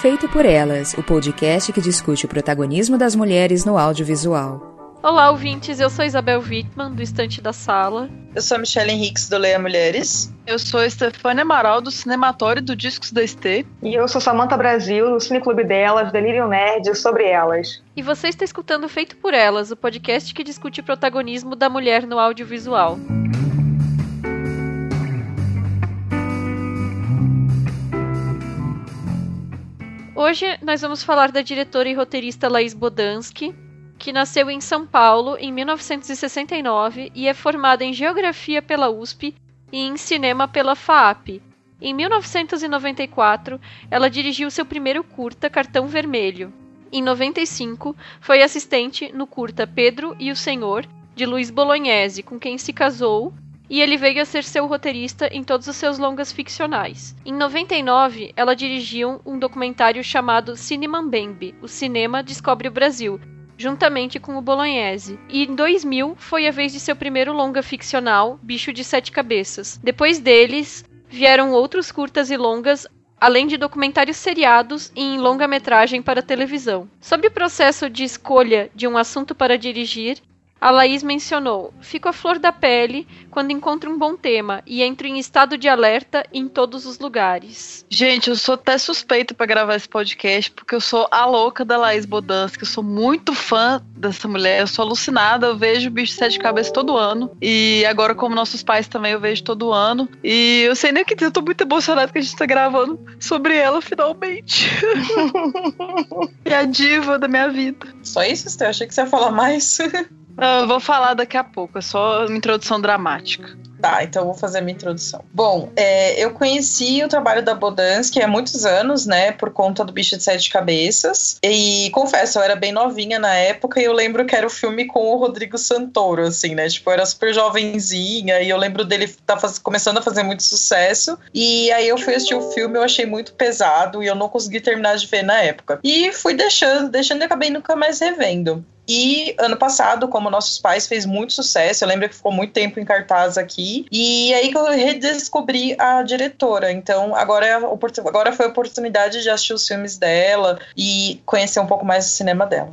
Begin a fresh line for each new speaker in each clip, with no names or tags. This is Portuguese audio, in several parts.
Feito por Elas, o podcast que discute o protagonismo das mulheres no audiovisual.
Olá, ouvintes. Eu sou Isabel Wittmann, do Estante da Sala.
Eu sou a Michelle Henriques, do Leia Mulheres.
Eu sou a Stefania Amaral, do Cinematório do Discos da ST.
E eu sou Samantha Brasil, do Cineclube Delas, Delírio Nerd, sobre elas.
E você está escutando Feito por Elas, o podcast que discute o protagonismo da mulher no audiovisual. Hoje nós vamos falar da diretora e roteirista Laís Bodansky, que nasceu em São Paulo em 1969 e é formada em Geografia pela USP e em Cinema pela FAAP. Em 1994, ela dirigiu seu primeiro curta, Cartão Vermelho. Em 95, foi assistente no curta Pedro e o Senhor, de Luiz Bolognese, com quem se casou e ele veio a ser seu roteirista em todos os seus longas ficcionais. Em 99, ela dirigiu um documentário chamado Cinema Bembe, o cinema descobre o Brasil, juntamente com o Bolognese. E em 2000 foi a vez de seu primeiro longa ficcional, Bicho de Sete Cabeças. Depois deles, vieram outros curtas e longas além de documentários seriados e em longa-metragem para televisão. Sobre o processo de escolha de um assunto para dirigir, a Laís mencionou: Fico à flor da pele quando encontro um bom tema e entro em estado de alerta em todos os lugares.
Gente, eu sou até suspeita para gravar esse podcast porque eu sou a louca da Laís Bodansky. Eu sou muito fã dessa mulher, eu sou alucinada. Eu vejo o Bicho de Sete Cabeças todo ano e agora, como nossos pais também, eu vejo todo ano. E eu sei nem o que dizer, eu tô muito emocionada que a gente tá gravando sobre ela finalmente. é a diva da minha vida.
Só isso, Stê? Eu achei que você ia falar mais.
Eu vou falar daqui a pouco, é só uma introdução dramática.
Tá, então vou fazer a minha introdução. Bom, é, eu conheci o trabalho da Bodansky há muitos anos, né, por conta do Bicho de Sete Cabeças. E confesso, eu era bem novinha na época e eu lembro que era o filme com o Rodrigo Santoro, assim, né? Tipo, eu era super jovenzinha e eu lembro dele tá faz... começando a fazer muito sucesso. E aí eu fui assistir o filme, eu achei muito pesado e eu não consegui terminar de ver na época. E fui deixando, deixando e acabei nunca mais revendo. E ano passado, como Nossos Pais fez muito sucesso, eu lembro que ficou muito tempo em cartaz aqui. E aí que eu redescobri a diretora. Então agora, é agora foi a oportunidade de assistir os filmes dela e conhecer um pouco mais do cinema dela.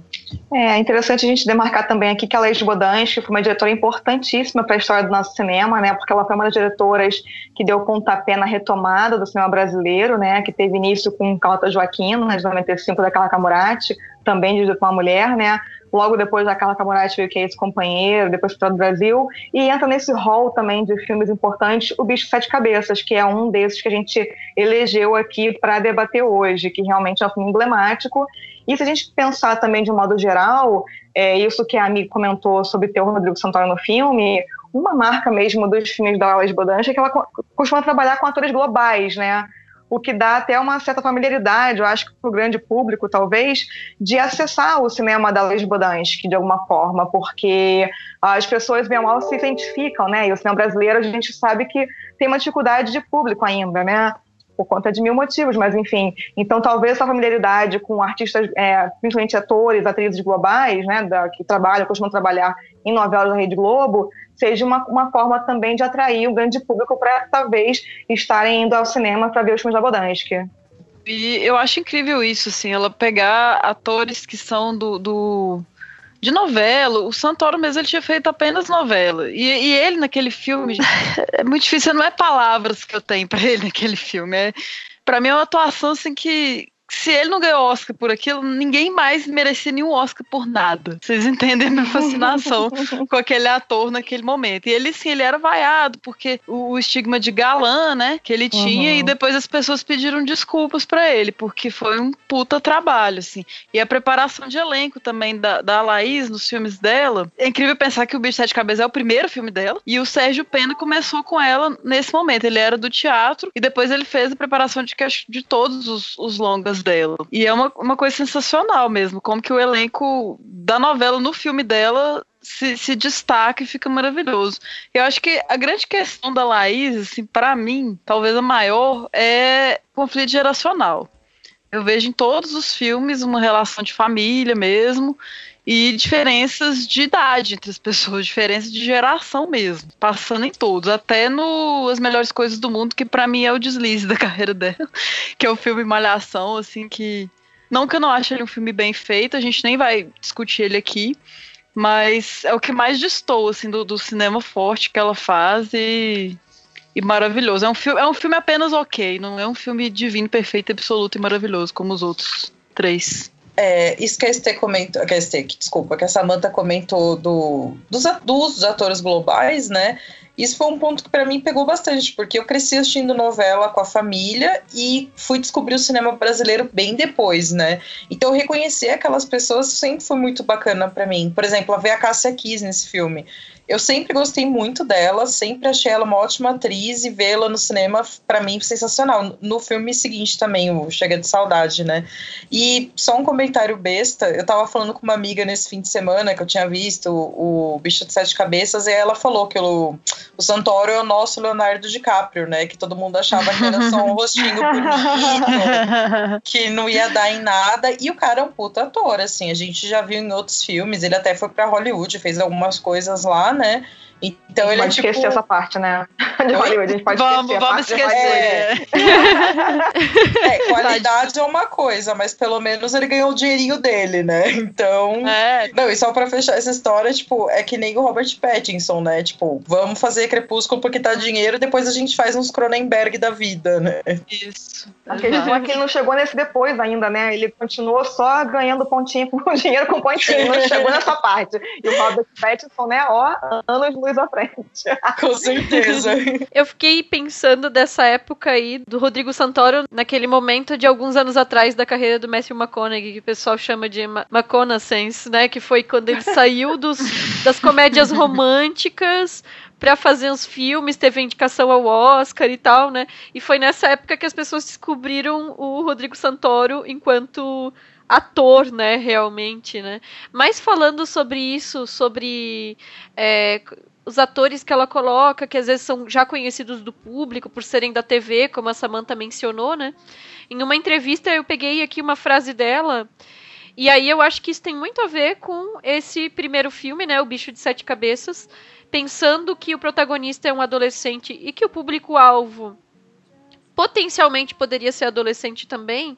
É interessante a gente demarcar também aqui que a Leis Bodansky foi uma diretora importantíssima para a história do nosso cinema, né? Porque ela foi uma das diretoras que deu pontapé na retomada do cinema brasileiro, né? Que teve início com Calta Joaquino, né, de 95, da Carla Camurati, também por uma mulher, né? Logo depois a Carla Camurati veio que é esse companheiro, depois para do Brasil, e entra nesse hall também de filmes importantes o Bicho Sete Cabeças, que é um desses que a gente elegeu aqui para debater hoje, que realmente é um filme emblemático. E se a gente pensar também de um modo geral, é, isso que a amiga comentou sobre ter o Rodrigo Santoro no filme, uma marca mesmo dos filmes da Alice Bodansky é que ela costuma trabalhar com atores globais, né? O que dá até uma certa familiaridade, eu acho que para o grande público, talvez, de acessar o cinema da Luiz Bodansky, de alguma forma, porque as pessoas, bem ou mal, se identificam, né? E o cinema brasileiro, a gente sabe que tem uma dificuldade de público ainda, né? Por conta de mil motivos, mas enfim. Então, talvez essa familiaridade com artistas, é, principalmente atores, atrizes globais, né, da, que trabalham, costumam trabalhar em novelas da Rede Globo, seja uma, uma forma também de atrair o grande público para talvez estarem indo ao cinema para ver os filmes da Bodansky.
E eu acho incrível isso, assim, ela pegar atores que são do, do de novela. O Santoro mesmo ele tinha feito apenas novela. E, e ele naquele filme, é muito difícil, não é palavras que eu tenho para ele naquele filme. É, para mim é uma atuação assim que se ele não ganhou Oscar por aquilo, ninguém mais merecia nenhum Oscar por nada. Vocês entendem a minha fascinação com aquele ator naquele momento. E ele, sim, ele era vaiado, porque o, o estigma de galã, né, que ele tinha, uhum. e depois as pessoas pediram desculpas para ele, porque foi um puta trabalho, assim. E a preparação de elenco também da, da Laís nos filmes dela. É incrível pensar que o Bicho Sete Cabeças é o primeiro filme dela, e o Sérgio Pena começou com ela nesse momento. Ele era do teatro, e depois ele fez a preparação de, de todos os, os longas dela. E é uma, uma coisa sensacional mesmo, como que o elenco da novela no filme dela se, se, destaca e fica maravilhoso. Eu acho que a grande questão da Laís, assim, para mim, talvez a maior, é conflito geracional. Eu vejo em todos os filmes uma relação de família mesmo e diferenças de idade entre as pessoas, diferenças de geração mesmo, passando em todos, até no As Melhores Coisas do Mundo, que para mim é o deslize da carreira dela, que é o filme Malhação, assim, que não que eu não ache ele um filme bem feito, a gente nem vai discutir ele aqui, mas é o que mais distou, assim, do, do cinema forte que ela faz e, e maravilhoso. É um, filme, é um filme apenas ok, não é um filme divino, perfeito, absoluto e maravilhoso, como os outros três.
É, isso que a Estê comentou, que a Estê, desculpa, que a Samantha comentou do, dos, dos atores globais, né? Isso foi um ponto que para mim pegou bastante, porque eu cresci assistindo novela com a família e fui descobrir o cinema brasileiro bem depois, né? Então reconhecer aquelas pessoas sempre foi muito bacana para mim. Por exemplo, ver a Cássia Kiss nesse filme. Eu sempre gostei muito dela, sempre achei ela uma ótima atriz e vê-la no cinema, para mim, sensacional. No filme seguinte também, o Chega de Saudade, né? E só um comentário besta, eu tava falando com uma amiga nesse fim de semana que eu tinha visto o, o Bicho de Sete Cabeças e ela falou que o, o Santoro é o nosso Leonardo DiCaprio, né? Que todo mundo achava que era só um rostinho bonito, que não ia dar em nada. E o cara é um puta ator, assim, a gente já viu em outros filmes, ele até foi para Hollywood, fez algumas coisas lá, né? Então ele
pode é tipo... esquecer essa parte, né? De Hollywood, a gente pode
vamos,
esquecer.
Vamos esquecer.
É. é, qualidade é uma coisa, mas pelo menos ele ganhou o dinheirinho dele, né? Então. É. Não, e só pra fechar essa história, tipo, é que nem o Robert Pattinson, né? Tipo, vamos fazer Crepúsculo porque tá dinheiro, depois a gente faz uns Cronenberg da vida, né?
Isso.
A questão é que ele não chegou nesse depois ainda, né? Ele continuou só ganhando pontinho com dinheiro com pontinho, não chegou nessa parte. E o Robert Pattinson, né? Ó, anos luz à frente.
Com certeza.
Eu fiquei pensando dessa época aí do Rodrigo Santoro, naquele momento de alguns anos atrás da carreira do Matthew McConaughey, que o pessoal chama de McConaughey, né? Que foi quando ele saiu dos, das comédias românticas para fazer uns filmes, teve indicação ao Oscar e tal, né? E foi nessa época que as pessoas descobriram o Rodrigo Santoro enquanto ator, né, realmente, né? Mas falando sobre isso, sobre é, os atores que ela coloca, que às vezes são já conhecidos do público por serem da TV, como a Samantha mencionou, né? Em uma entrevista eu peguei aqui uma frase dela, e aí eu acho que isso tem muito a ver com esse primeiro filme, né, O Bicho de Sete Cabeças, pensando que o protagonista é um adolescente e que o público-alvo potencialmente poderia ser adolescente também.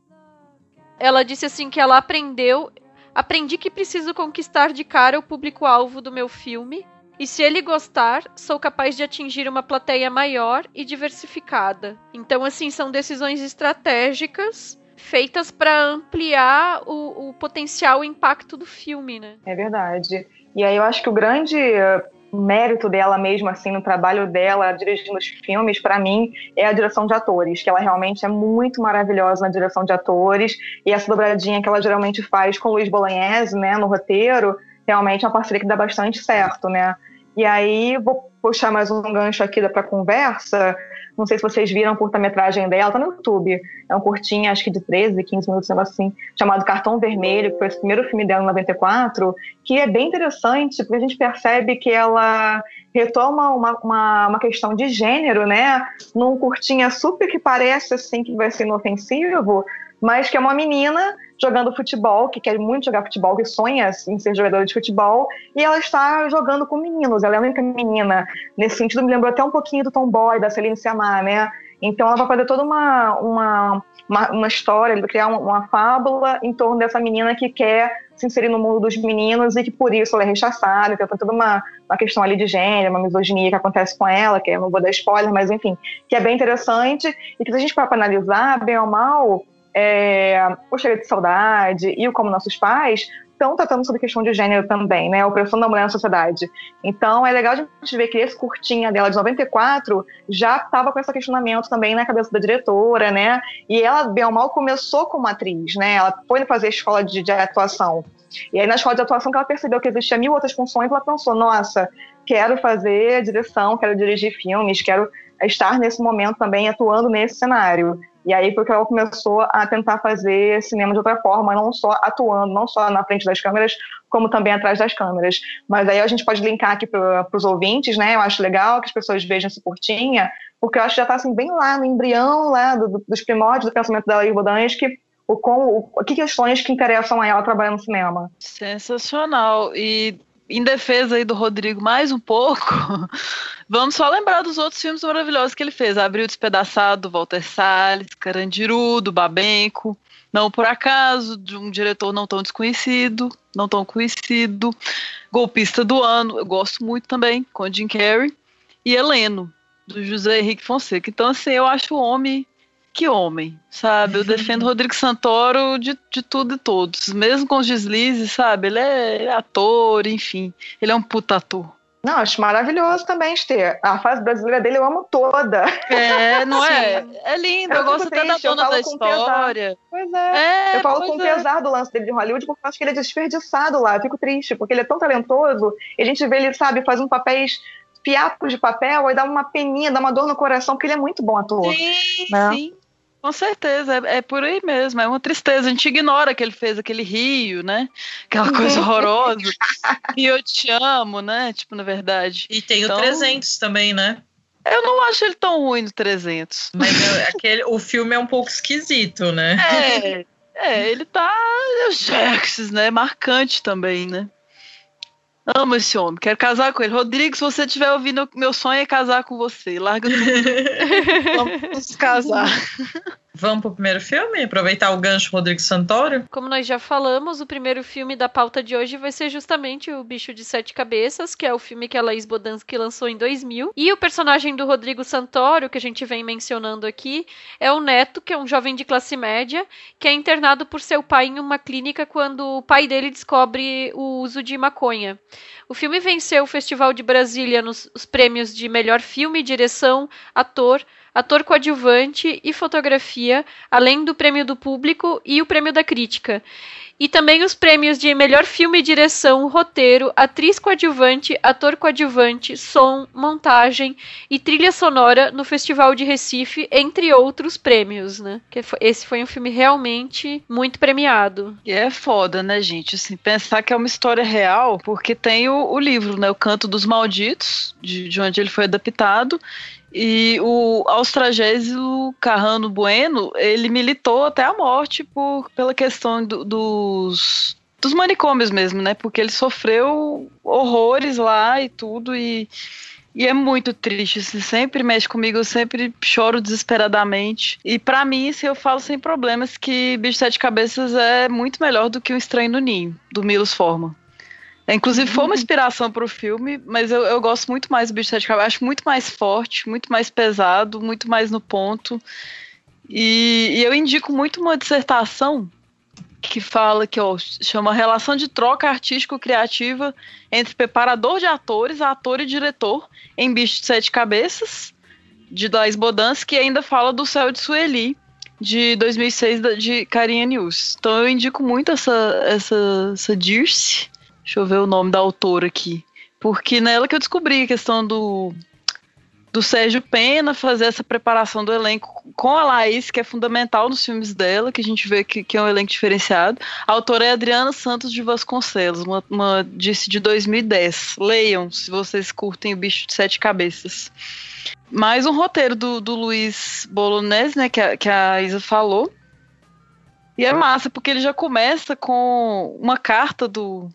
Ela disse assim que ela aprendeu, aprendi que preciso conquistar de cara o público-alvo do meu filme e se ele gostar, sou capaz de atingir uma plateia maior e diversificada. Então, assim, são decisões estratégicas feitas para ampliar o, o potencial impacto do filme, né?
É verdade. E aí eu acho que o grande eh, mérito dela mesmo, assim, no trabalho dela, dirigindo os filmes, para mim, é a direção de atores, que ela realmente é muito maravilhosa na direção de atores, e essa dobradinha que ela geralmente faz com o Luiz Bolognese, né, no roteiro, realmente é uma parceria que dá bastante certo, né? E aí, vou puxar mais um gancho aqui para conversa. Não sei se vocês viram a curta-metragem dela, tá no YouTube. É um curtinho, acho que de 13, 15 minutos, assim, chamado Cartão Vermelho, que foi o primeiro filme dela em 94, que é bem interessante, porque a gente percebe que ela retoma uma, uma, uma questão de gênero, né? Num curtinha super que parece, assim, que vai ser inofensivo, mas que é uma menina jogando futebol, que quer muito jogar futebol, que sonha em ser jogadora de futebol, e ela está jogando com meninos. Ela é a única menina. Nesse sentido, me lembrou até um pouquinho do Tomboy, da Celine Sciamma, né? Então, ela vai fazer toda uma, uma, uma, uma história, criar uma, uma, fábula em torno dessa menina que quer se inserir no mundo dos meninos e que por isso ela é rechaçada. Então, tem toda uma, uma questão ali de gênero, uma misoginia que acontece com ela, que eu não vou dar spoiler, mas enfim, que é bem interessante e que se a gente for analisar, bem ou mal, é, O Cheiro de Saudade e o Como Nossos Pais estão tratando sobre questão de gênero também, né? A opressão da mulher na sociedade. Então é legal a gente ver que esse curtinha dela de 94 já estava com esse questionamento também na cabeça da diretora, né? E ela, bem ou mal, começou como atriz, né? Ela foi fazer escola de, de atuação. E aí na escola de atuação que ela percebeu que existia mil outras funções, ela pensou, nossa, quero fazer direção, quero dirigir filmes, quero estar nesse momento também atuando nesse cenário. E aí foi que ela começou a tentar fazer cinema de outra forma, não só atuando, não só na frente das câmeras, como também atrás das câmeras. Mas aí a gente pode linkar aqui para os ouvintes, né? Eu acho legal que as pessoas vejam esse curtinha, porque eu acho que já está assim, bem lá no embrião lá do, do, dos primórdios do pensamento da Laís o, com, o, que questões que interessam a ela trabalhar no cinema.
Sensacional. E em defesa aí do Rodrigo mais um pouco, vamos só lembrar dos outros filmes maravilhosos que ele fez. Abril Despedaçado, do Walter Salles, Carandiru, do Babenco, Não Por Acaso, de um diretor não tão desconhecido, não tão conhecido, Golpista do Ano, eu gosto muito também, com Jim Carrey, e Heleno, do José Henrique Fonseca. Então, assim, eu acho o homem que homem, sabe? Eu defendo o Rodrigo Santoro de, de tudo e todos, mesmo com os deslizes, sabe? Ele é, ele é ator, enfim. Ele é um puta ator.
Não, acho maravilhoso também, Esther. A fase brasileira dele eu amo toda.
É, não é? É lindo, eu, eu gosto até da dona da história.
Pois é. é eu falo com é. pesar do lance dele de Hollywood, porque eu acho que ele é desperdiçado lá. Eu fico triste, porque ele é tão talentoso, e a gente vê ele, sabe, fazendo papéis fiapos de papel, e dá uma peninha, dá uma dor no coração, porque ele é muito bom ator.
Sim, né? sim. Com certeza, é, é, por aí mesmo, é uma tristeza. A gente ignora que ele fez aquele rio, né? Aquela coisa uhum. horrorosa. e eu te amo, né? Tipo, na verdade.
E tem então, o 300 também, né?
Eu não acho ele tão ruim no 300.
Mas é, aquele, o filme é um pouco esquisito, né?
É, é ele tá. É o Xerxes, né? Marcante também, né? Amo esse homem, quero casar com ele. Rodrigo, se você estiver ouvindo, meu sonho é casar com você. Larga tudo. Vamos casar.
Vamos pro primeiro filme? Aproveitar o gancho Rodrigo Santoro?
Como nós já falamos, o primeiro filme da pauta de hoje vai ser justamente O Bicho de Sete Cabeças, que é o filme que a Laís Bodansky lançou em 2000. E o personagem do Rodrigo Santoro, que a gente vem mencionando aqui, é o Neto, que é um jovem de classe média, que é internado por seu pai em uma clínica quando o pai dele descobre o uso de maconha. O filme venceu o Festival de Brasília nos prêmios de melhor filme, direção, ator, ator coadjuvante e fotografia, além do prêmio do público e o prêmio da crítica. E também os prêmios de melhor filme, direção, roteiro, atriz coadjuvante, ator coadjuvante, som, montagem e trilha sonora no Festival de Recife, entre outros prêmios, né? Que esse foi um filme realmente muito premiado.
E é foda, né, gente? Assim, pensar que é uma história real, porque tem o, o livro, né? O Canto dos Malditos, de, de onde ele foi adaptado, e o Austragésio Carrano Bueno, ele militou até a morte por, pela questão do, dos, dos manicômios mesmo, né? Porque ele sofreu horrores lá e tudo, e, e é muito triste. Assim, sempre mexe comigo, eu sempre choro desesperadamente. E para mim, assim, eu falo sem problemas que Bicho Sete Cabeças é muito melhor do que o Estranho no Ninho, do Milos Forma. É, inclusive foi uma uhum. inspiração para o filme, mas eu, eu gosto muito mais do Bicho de Sete Cabeças. Acho muito mais forte, muito mais pesado, muito mais no ponto. E, e eu indico muito uma dissertação que fala que ó, chama Relação de Troca Artístico-Criativa entre preparador de atores, ator e diretor em Bicho de Sete Cabeças, de Dais Bodans, que ainda fala do Céu de Sueli, de 2006, de Carinha News. Então eu indico muito essa, essa, essa Dirce. Deixa eu ver o nome da autora aqui. Porque nela que eu descobri a questão do, do Sérgio Pena fazer essa preparação do elenco com a Laís, que é fundamental nos filmes dela, que a gente vê que, que é um elenco diferenciado. A autora é Adriana Santos de Vasconcelos, uma, uma disse de 2010. Leiam, se vocês curtem o Bicho de Sete Cabeças. Mais um roteiro do, do Luiz Bolognese, né, que a, que a Isa falou. E é massa, porque ele já começa com uma carta do,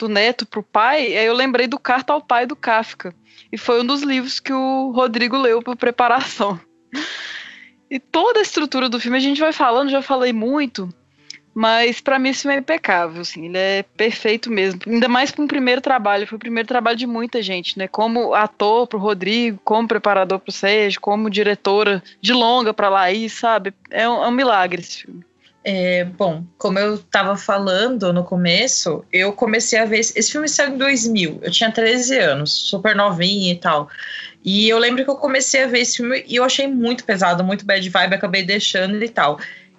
do neto pro pai, aí eu lembrei do Carta ao Pai do Kafka. E foi um dos livros que o Rodrigo leu para preparação. E toda a estrutura do filme a gente vai falando, já falei muito, mas para mim esse filme é impecável, assim, ele é perfeito mesmo. Ainda mais para um primeiro trabalho, foi o primeiro trabalho de muita gente, né? Como ator pro Rodrigo, como preparador pro Sérgio, como diretora de longa para Laís, sabe? É um, é um milagre esse filme.
É, bom, como eu estava falando no começo, eu comecei a ver. Esse filme saiu em 2000, eu tinha 13 anos, super novinha e tal. E eu lembro que eu comecei a ver esse filme e eu achei muito pesado, muito bad vibe, acabei deixando e tal.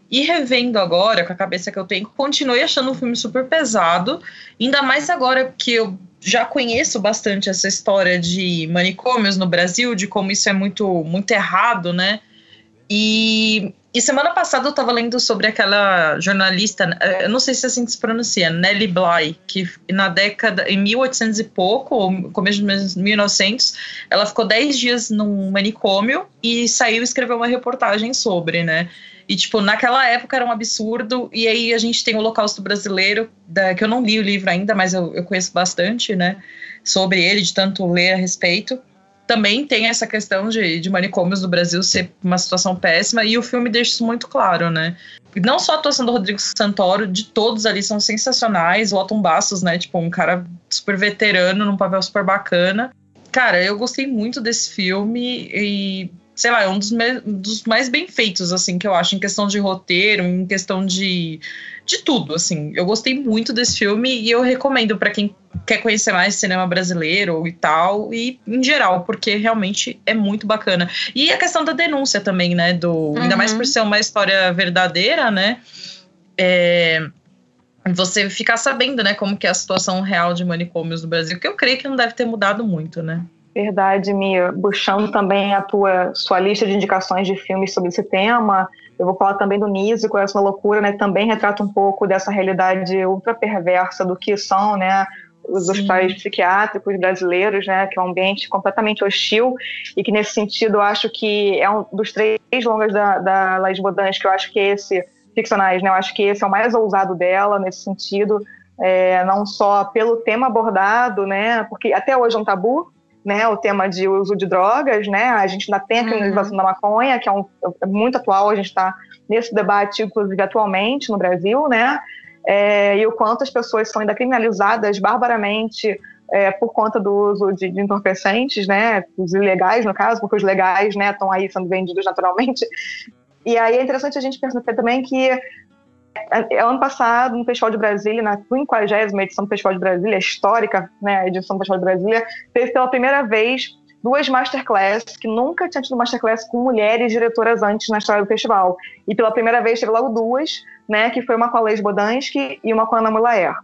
E revendo agora, com a cabeça que eu tenho, continuei achando um filme super pesado, ainda mais agora que eu já conheço bastante essa história de manicômios no Brasil, de como isso é muito, muito errado, né? E, e semana passada eu estava lendo sobre aquela jornalista, eu não sei se é assim que se pronuncia, Nellie Bly, que na década, em 1800 e pouco, ou começo de 1900, ela ficou 10 dias num manicômio e saiu e escreveu uma reportagem sobre, né? E, tipo, naquela época era um absurdo. E aí a gente tem o Holocausto Brasileiro, da, que eu não li o livro ainda, mas eu, eu conheço bastante, né? Sobre ele, de tanto ler a respeito. Também tem essa questão de, de manicômios do Brasil ser uma situação péssima, e o filme deixa isso muito claro, né? Não só a atuação do Rodrigo Santoro, de todos ali são sensacionais. O Otton Bastos, né? Tipo, um cara super veterano, num papel super bacana. Cara, eu gostei muito desse filme e sei lá, é um dos, dos, mais bem feitos, assim, que eu acho, em questão de roteiro, em questão de, de tudo, assim. Eu gostei muito desse filme e eu recomendo para quem quer conhecer mais cinema brasileiro e tal, e em geral, porque realmente é muito bacana. E a questão da denúncia também, né, do, uhum. ainda mais por ser uma história verdadeira, né, é, você ficar sabendo, né, como que é a situação real de manicômios no Brasil, que eu creio que não deve ter mudado muito, né.
Verdade, Mia. Buchando também a tua sua lista de indicações de filmes sobre esse tema. Eu vou falar também do Nise, com essa loucura, né? Também retrata um pouco dessa realidade ultra perversa do que são, né? Os Sim. hospitais psiquiátricos brasileiros, né? Que é um ambiente completamente hostil e que nesse sentido eu acho que é um dos três longas da, da Laís Bodans que eu acho que esse ficcionais, né? Eu acho que esse é o mais ousado dela nesse sentido, é, não só pelo tema abordado, né? Porque até hoje é um tabu, né, o tema de uso de drogas, né, a gente ainda tem a criminalização uhum. da maconha, que é, um, é muito atual, a gente está nesse debate, inclusive, atualmente no Brasil, né, é, e o quanto as pessoas são ainda criminalizadas barbaramente é, por conta do uso de, de, entorpecentes, né, os ilegais, no caso, porque os legais, né, estão aí sendo vendidos naturalmente, e aí é interessante a gente perceber também que ano passado, no Festival de Brasília, na 50 edição do Festival de Brasília, histórica, né, a edição do Festival de Brasília, teve pela primeira vez duas masterclass, que nunca tinha tido masterclass com mulheres diretoras antes na história do festival. E pela primeira vez teve logo duas, né, que foi uma com a Leis Bodansky e uma com a Ana Mulaer.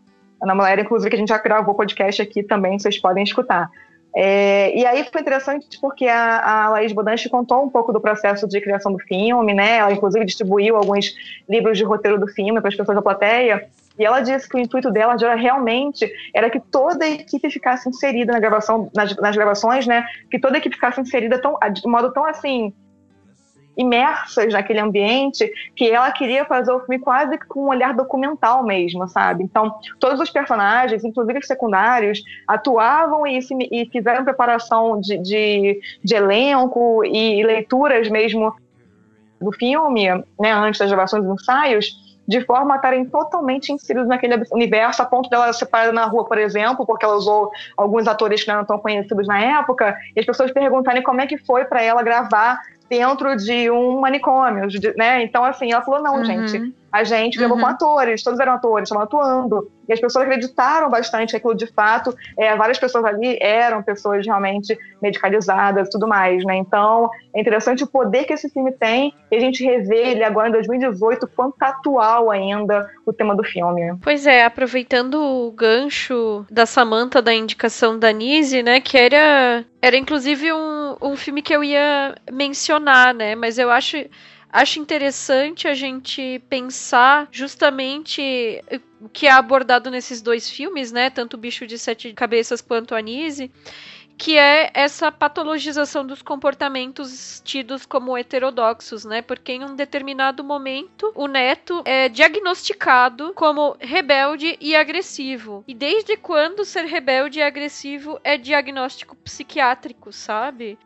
Ana Mulaer, inclusive, que a gente já gravou podcast aqui também, vocês podem escutar. É, e aí foi interessante porque a, a Laís Bodanchi contou um pouco do processo de criação do filme, né? Ela inclusive distribuiu alguns livros de roteiro do filme para as pessoas da plateia. E ela disse que o intuito dela era realmente era que toda a equipe ficasse inserida na gravação, nas, nas gravações, né? Que toda a equipe ficasse inserida tão, de modo tão assim imersas naquele ambiente que ela queria fazer o filme quase com um olhar documental mesmo, sabe? Então, todos os personagens, inclusive os secundários, atuavam e, se, e fizeram preparação de, de, de elenco e, e leituras mesmo do filme, né, antes das gravações e ensaios, de forma a estarem totalmente inseridos naquele universo, a ponto dela ser parada na rua, por exemplo, porque ela usou alguns atores que não eram tão conhecidos na época, e as pessoas perguntarem como é que foi para ela gravar dentro de um manicômio, né? Então, assim, ela falou, não, uhum. gente, a gente gravou uhum. com atores, todos eram atores, estavam atuando. E as pessoas acreditaram bastante que aquilo de fato, é, várias pessoas ali eram pessoas realmente medicalizadas e tudo mais, né? Então, é interessante o poder que esse filme tem e a gente rever ele agora em 2018, quanto tá atual ainda o tema do filme.
Pois é, aproveitando o gancho da Samantha da indicação da Nise, né, que era, era inclusive um, um filme que eu ia mencionar, né, mas eu acho acho interessante a gente pensar justamente o que é abordado nesses dois filmes, né? Tanto o Bicho de Sete Cabeças quanto Anise que é essa patologização dos comportamentos tidos como heterodoxos, né? Porque em um determinado momento o neto é diagnosticado como rebelde e agressivo. E desde quando ser rebelde e agressivo é diagnóstico psiquiátrico, sabe?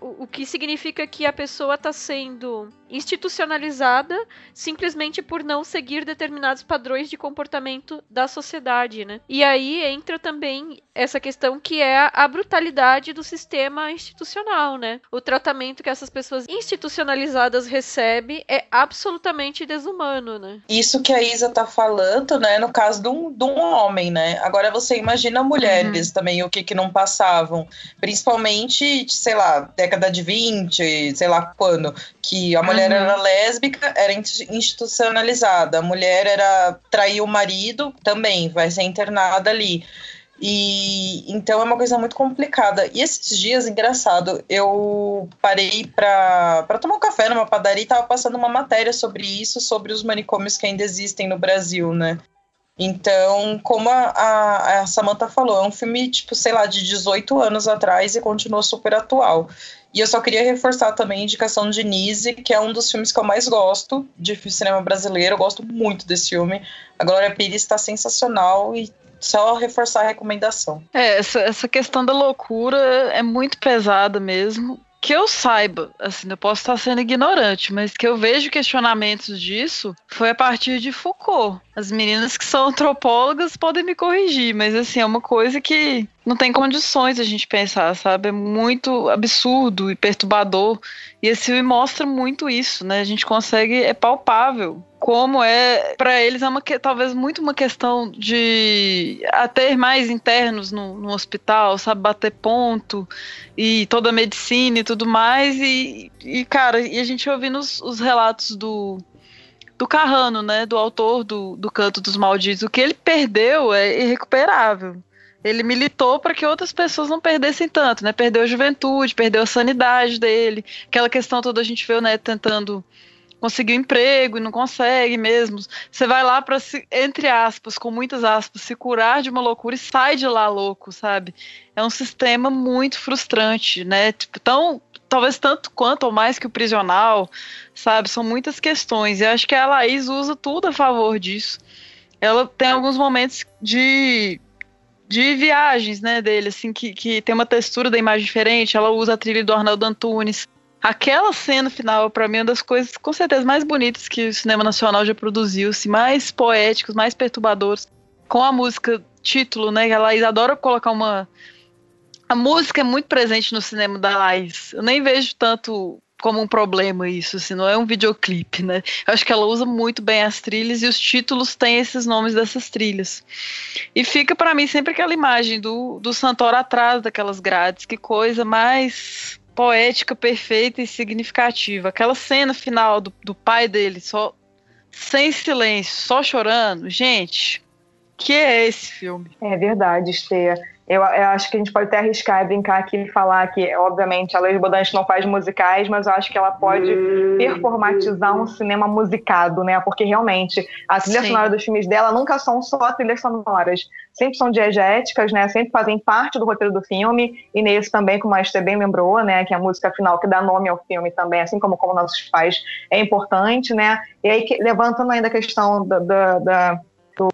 o que significa que a pessoa está sendo institucionalizada simplesmente por não seguir determinados padrões de comportamento da sociedade, né? E aí entra também essa questão que é a brutalidade do sistema institucional, né? O tratamento que essas pessoas institucionalizadas recebem é absolutamente desumano, né?
Isso que a Isa tá falando, né, no caso de um, de um homem, né? Agora você imagina mulheres uhum. também, o que que não passavam, principalmente, sei lá, década de 20, sei lá quando, que a mulher uhum. Era lésbica, era institucionalizada, a mulher era trair o marido, também vai ser internada ali. E então é uma coisa muito complicada. E esses dias, engraçado, eu parei para tomar um café numa padaria e tava passando uma matéria sobre isso, sobre os manicômios que ainda existem no Brasil, né? Então, como a, a, a Samantha falou, é um filme, tipo, sei lá, de 18 anos atrás e continua super atual. E eu só queria reforçar também a indicação de Nise, que é um dos filmes que eu mais gosto de cinema brasileiro. Eu gosto muito desse filme. A Glória Pires está sensacional e só reforçar a recomendação.
É, essa, essa questão da loucura é muito pesada mesmo que eu saiba, assim, eu posso estar sendo ignorante, mas que eu vejo questionamentos disso foi a partir de Foucault. As meninas que são antropólogas podem me corrigir, mas assim, é uma coisa que não tem condições a gente pensar, sabe? É muito absurdo e perturbador. E esse filme mostra muito isso, né? A gente consegue, é palpável como é para eles é uma talvez muito uma questão de ter mais internos no, no, hospital, sabe bater ponto e toda a medicina e tudo mais e, e cara e a gente ouvindo os, os relatos do do Carrano, né, do autor do, do Canto dos Malditos, o que ele perdeu é irrecuperável. Ele militou para que outras pessoas não perdessem tanto, né? Perdeu a juventude, perdeu a sanidade dele. Aquela questão toda a gente viu, né, tentando conseguir um emprego e não consegue mesmo. Você vai lá para entre aspas, com muitas aspas, se curar de uma loucura e sai de lá louco, sabe? É um sistema muito frustrante, né? Tipo, tão talvez tanto quanto ou mais que o prisional, sabe? São muitas questões. E acho que a Laís usa tudo a favor disso. Ela tem alguns momentos de de viagens, né, dele, assim, que, que tem uma textura da imagem diferente. Ela usa a trilha do Arnaldo Antunes. Aquela cena final, para mim, é uma das coisas, com certeza, mais bonitas que o cinema nacional já produziu, assim, mais poéticos, mais perturbadores. Com a música título, né? A Laís adora colocar uma. A música é muito presente no cinema da Laís. Eu nem vejo tanto como um problema isso, assim, não é um videoclipe, né? Eu acho que ela usa muito bem as trilhas e os títulos têm esses nomes dessas trilhas. E fica para mim sempre aquela imagem do, do Santoro atrás daquelas grades, que coisa mais poética, perfeita e significativa. Aquela cena final do, do pai dele, só sem silêncio, só chorando. Gente, que é esse filme?
É verdade, Esther. Eu, eu, acho que a gente pode até arriscar e brincar aqui e falar que, obviamente, a Leis Bodante não faz musicais, mas eu acho que ela pode performatizar um cinema musicado, né? Porque realmente a trilha Sim. sonora dos filmes dela nunca são só trilhas sonoras. Sempre são diegéticas, né? Sempre fazem parte do roteiro do filme. E nesse também, como a Esther bem lembrou, né? Que é a música final que dá nome ao filme também, assim como Como Nossos Pais, é importante, né? E aí, levantando ainda a questão da, da, da do,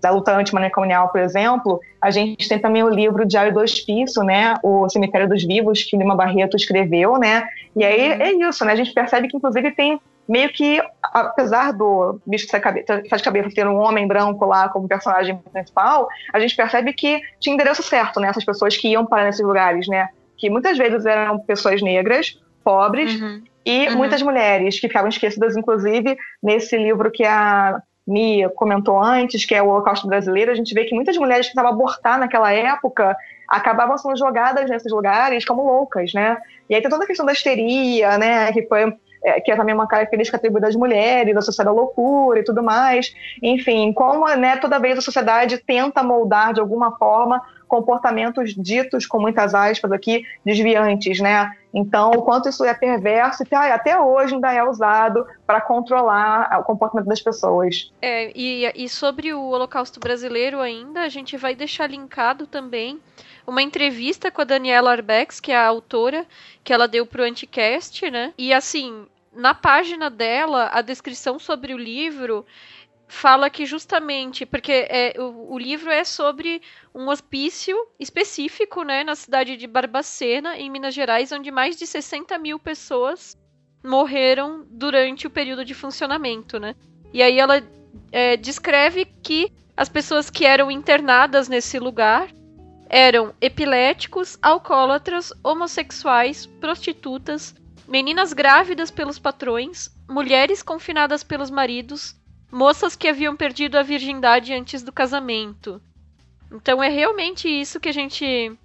da luta antimanicomial, por exemplo, a gente tem também o livro Diário do Hospício, né, o Cemitério dos Vivos, que Lima Barreto escreveu, né, e aí uhum. é isso, né, a gente percebe que, inclusive, tem meio que, apesar do bicho cabeça, de cabeça ter um homem branco lá como personagem principal, a gente percebe que tinha endereço certo, né, essas pessoas que iam para nesses lugares, né, que muitas vezes eram pessoas negras, pobres, uhum. e uhum. muitas mulheres que ficavam esquecidas, inclusive, nesse livro que a Mia comentou antes, que é o Holocausto Brasileiro, a gente vê que muitas mulheres que estavam abortar naquela época acabavam sendo jogadas nesses lugares como loucas, né? E aí tem toda a questão da histeria, né? Que foi é, que é também uma característica atribuída às mulheres, associada à loucura e tudo mais. Enfim, como né, toda vez a sociedade tenta moldar de alguma forma comportamentos ditos, com muitas aspas aqui, desviantes, né? Então, o quanto isso é perverso e até hoje ainda é usado para controlar o comportamento das pessoas.
É, e, e sobre o Holocausto Brasileiro ainda, a gente vai deixar linkado também uma entrevista com a Daniela Arbex, que é a autora, que ela deu para o Anticast, né? E assim, na página dela, a descrição sobre o livro fala que justamente porque é, o, o, livro é sobre um hospício específico né, na cidade de Barbacena, em Minas Gerais, onde mais de 60 mil pessoas morreram durante o período de funcionamento, né? E aí ela é, descreve que as pessoas que eram internadas nesse lugar eram epiléticos, alcoólatras, homossexuais, prostitutas, meninas grávidas pelos patrões, mulheres confinadas pelos maridos, moças que haviam perdido a virgindade antes do casamento. Então é realmente isso que a gente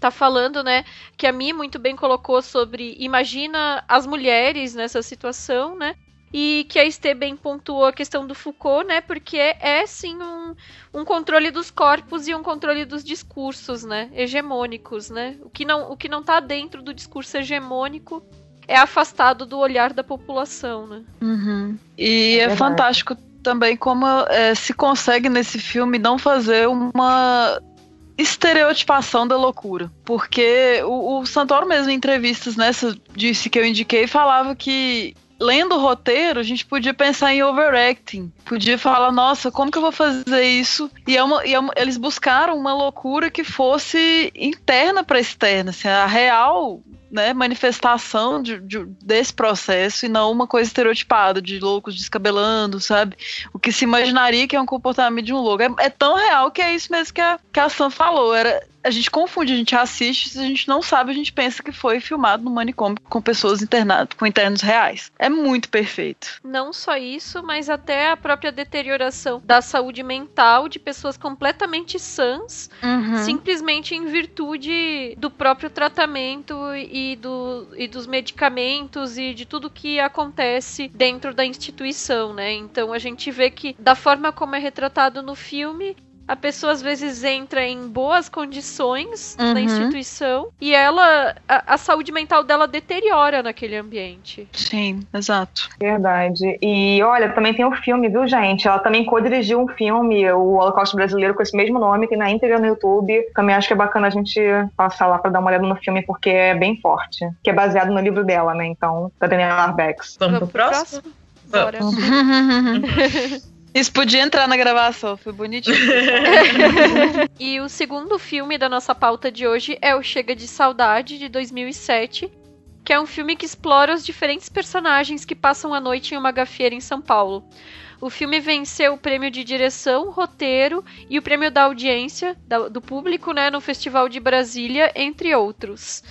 tá falando, né? Que a Mi muito bem colocou sobre imagina as mulheres nessa situação, né? E que a Estê bem pontuou a questão do Foucault, né? Porque é, sim um, um controle dos corpos e um controle dos discursos, né? Hegemônicos, né? O que não, o que não tá dentro do discurso hegemônico é afastado do olhar da população, né?
Uhum. E é, é fantástico também como é, se consegue nesse filme não fazer uma estereotipação da loucura. Porque o, o Santoro mesmo em entrevistas nessa disse que eu indiquei falava que lendo o roteiro, a gente podia pensar em overacting. Podia falar, nossa, como que eu vou fazer isso? E, é uma, e é uma, eles buscaram uma loucura que fosse interna para externa. Assim, a real né, manifestação de, de, desse processo e não uma coisa estereotipada de loucos descabelando, sabe? O que se imaginaria que é um comportamento de um louco. É, é tão real que é isso mesmo que a, que a Sam falou. Era, a gente confunde, a gente assiste, se a gente não sabe, a gente pensa que foi filmado no manicômio com pessoas internadas, com internos reais. É muito perfeito.
Não só isso, mas até a própria deterioração da saúde mental de pessoas completamente sãs, uhum. simplesmente em virtude do próprio tratamento e, do, e dos medicamentos e de tudo que acontece dentro da instituição, né? Então a gente vê que, da forma como é retratado no filme, a pessoa às vezes entra em boas condições uhum. na instituição e ela a, a, saúde mental dela deteriora naquele ambiente.
Sim, exato.
Verdade. E olha, também tem o um filme, viu, gente? Ela também co-dirigiu um filme, o Holocausto Brasileiro, com esse mesmo nome, tem na íntegra no YouTube. Também acho que é bacana a gente passar lá para dar uma olhada no filme, porque é bem forte. Que é baseado no livro dela, né? Então, da Daniela Arbex.
Vamos, Vamos pro próximo? próximo?
Bora.
Isso podia entrar na gravação, foi bonitinho.
e o segundo filme da nossa pauta de hoje é o Chega de Saudade, de 2007, que é um filme que explora os diferentes personagens que passam a noite em uma gafieira em São Paulo. O filme venceu o prêmio de direção, roteiro e o prêmio da audiência, do público, né, no Festival de Brasília, entre outros.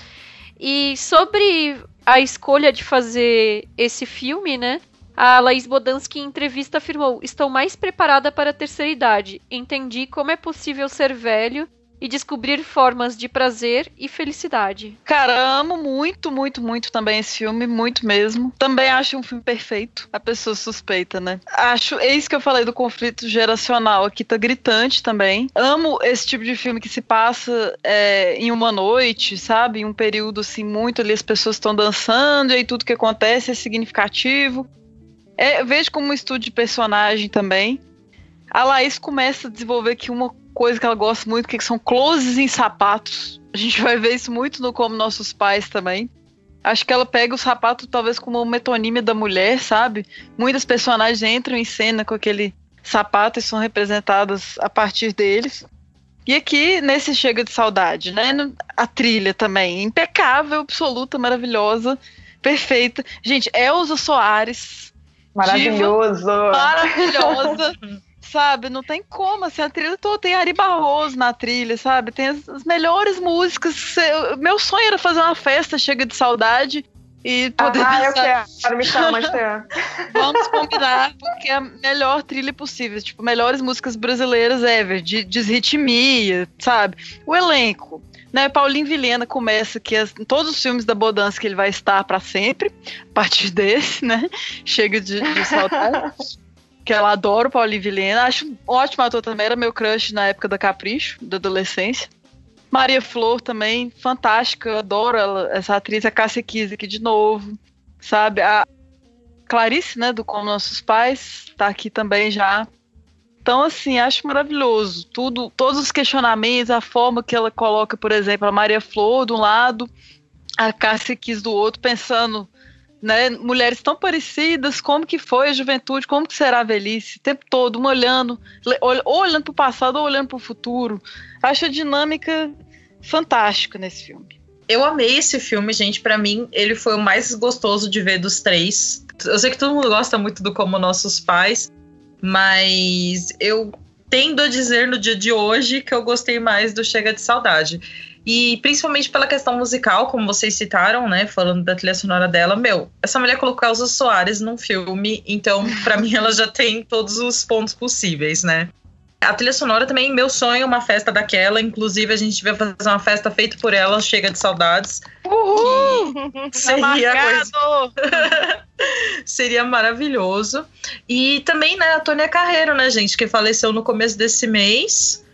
E sobre a escolha de fazer esse filme, né? A Laís Bodansky, em entrevista, afirmou: Estou mais preparada para a terceira idade. Entendi como é possível ser velho e descobrir formas de prazer e felicidade.
Cara, amo muito, muito, muito também esse filme, muito mesmo. Também acho um filme perfeito. A pessoa suspeita, né? Acho, é isso que eu falei do conflito geracional aqui, tá gritante também. Amo esse tipo de filme que se passa é, em uma noite, sabe? Em um período assim, muito ali as pessoas estão dançando e aí tudo que acontece é significativo. É, vejo como um estudo de personagem também. A Laís começa a desenvolver aqui uma coisa que ela gosta muito, que são closes em sapatos. A gente vai ver isso muito no Como Nossos Pais também. Acho que ela pega o sapato talvez como uma metonímia da mulher, sabe? Muitas personagens entram em cena com aquele sapato e são representadas a partir deles. E aqui, nesse Chega de Saudade, né? A trilha também, impecável, absoluta, maravilhosa, perfeita. Gente, Elza Soares,
Maravilhoso!
Maravilhosa! sabe, não tem como, assim, a trilha toda tem Ari Barroso na trilha, sabe, tem as, as melhores músicas, meu sonho era fazer uma festa chega de saudade e poder
Ah, eu quero, me chama,
Vamos combinar, porque é a melhor trilha possível, tipo, melhores músicas brasileiras ever, de desritmia, sabe, o elenco, né, Paulinho Vilhena começa que as, todos os filmes da Bodança que ele vai estar para sempre, a partir desse, né? Chega de, de saudade. que ela adora o Paulinho Vilhena. Acho um ótimo ator também, era meu crush na época da Capricho, da adolescência. Maria Flor também, fantástica, eu adoro ela, essa atriz, a Cássia Kiss aqui de novo, sabe? A Clarice, né, do Como Nossos Pais, tá aqui também já. Então, assim, acho maravilhoso. Tudo, todos os questionamentos, a forma que ela coloca, por exemplo, a Maria Flor de um lado, a Cássia Kiss do outro, pensando, né, mulheres tão parecidas, como que foi a juventude, como que será a velhice, o tempo todo, uma olhando, ou olhando para o passado ou olhando para o futuro. Acho a dinâmica fantástica nesse filme.
Eu amei esse filme, gente. Para mim, ele foi o mais gostoso de ver dos três. Eu sei que todo mundo gosta muito do Como Nossos Pais, mas eu tendo a dizer no dia de hoje que eu gostei mais do Chega de Saudade. E principalmente pela questão musical, como vocês citaram, né? Falando da trilha sonora dela, meu, essa mulher colocou Elza Soares num filme, então para mim ela já tem todos os pontos possíveis, né? A trilha sonora também, meu sonho, uma festa daquela. Inclusive, a gente vai fazer uma festa feita por ela, chega de saudades.
Uhul!
Tá seria, coisa... seria maravilhoso. E também, né, a Tônia Carreiro, né, gente, que faleceu no começo desse mês.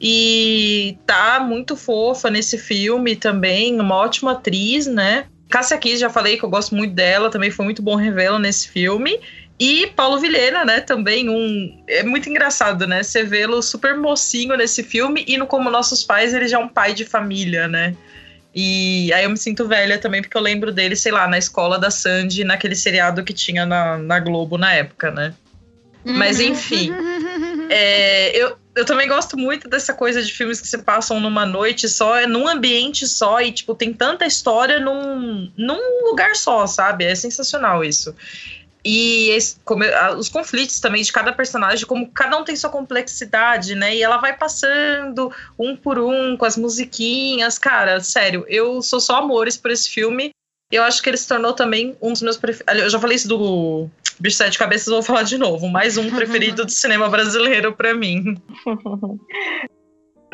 E tá muito fofa nesse filme também, uma ótima atriz, né? Cássia Kiss, já falei que eu gosto muito dela, também foi muito bom revê-la nesse filme. E Paulo Vilhena, né, também um. É muito engraçado, né? Você vê-lo super mocinho nesse filme e no Como Nossos Pais ele já é um pai de família, né? E aí eu me sinto velha também, porque eu lembro dele, sei lá, na escola da Sandy, naquele seriado que tinha na, na Globo na época, né? Mas uhum. enfim. é, eu, eu também gosto muito dessa coisa de filmes que se passam numa noite só, é num ambiente só, e tipo, tem tanta história num, num lugar só, sabe? É sensacional isso. E esse, como, os conflitos também de cada personagem, como cada um tem sua complexidade, né? E ela vai passando um por um com as musiquinhas. Cara, sério, eu sou só amores por esse filme. Eu acho que ele se tornou também um dos meus preferidos. Eu já falei isso do Bicho Sete Cabeças, vou falar de novo. Mais um preferido do cinema brasileiro para mim.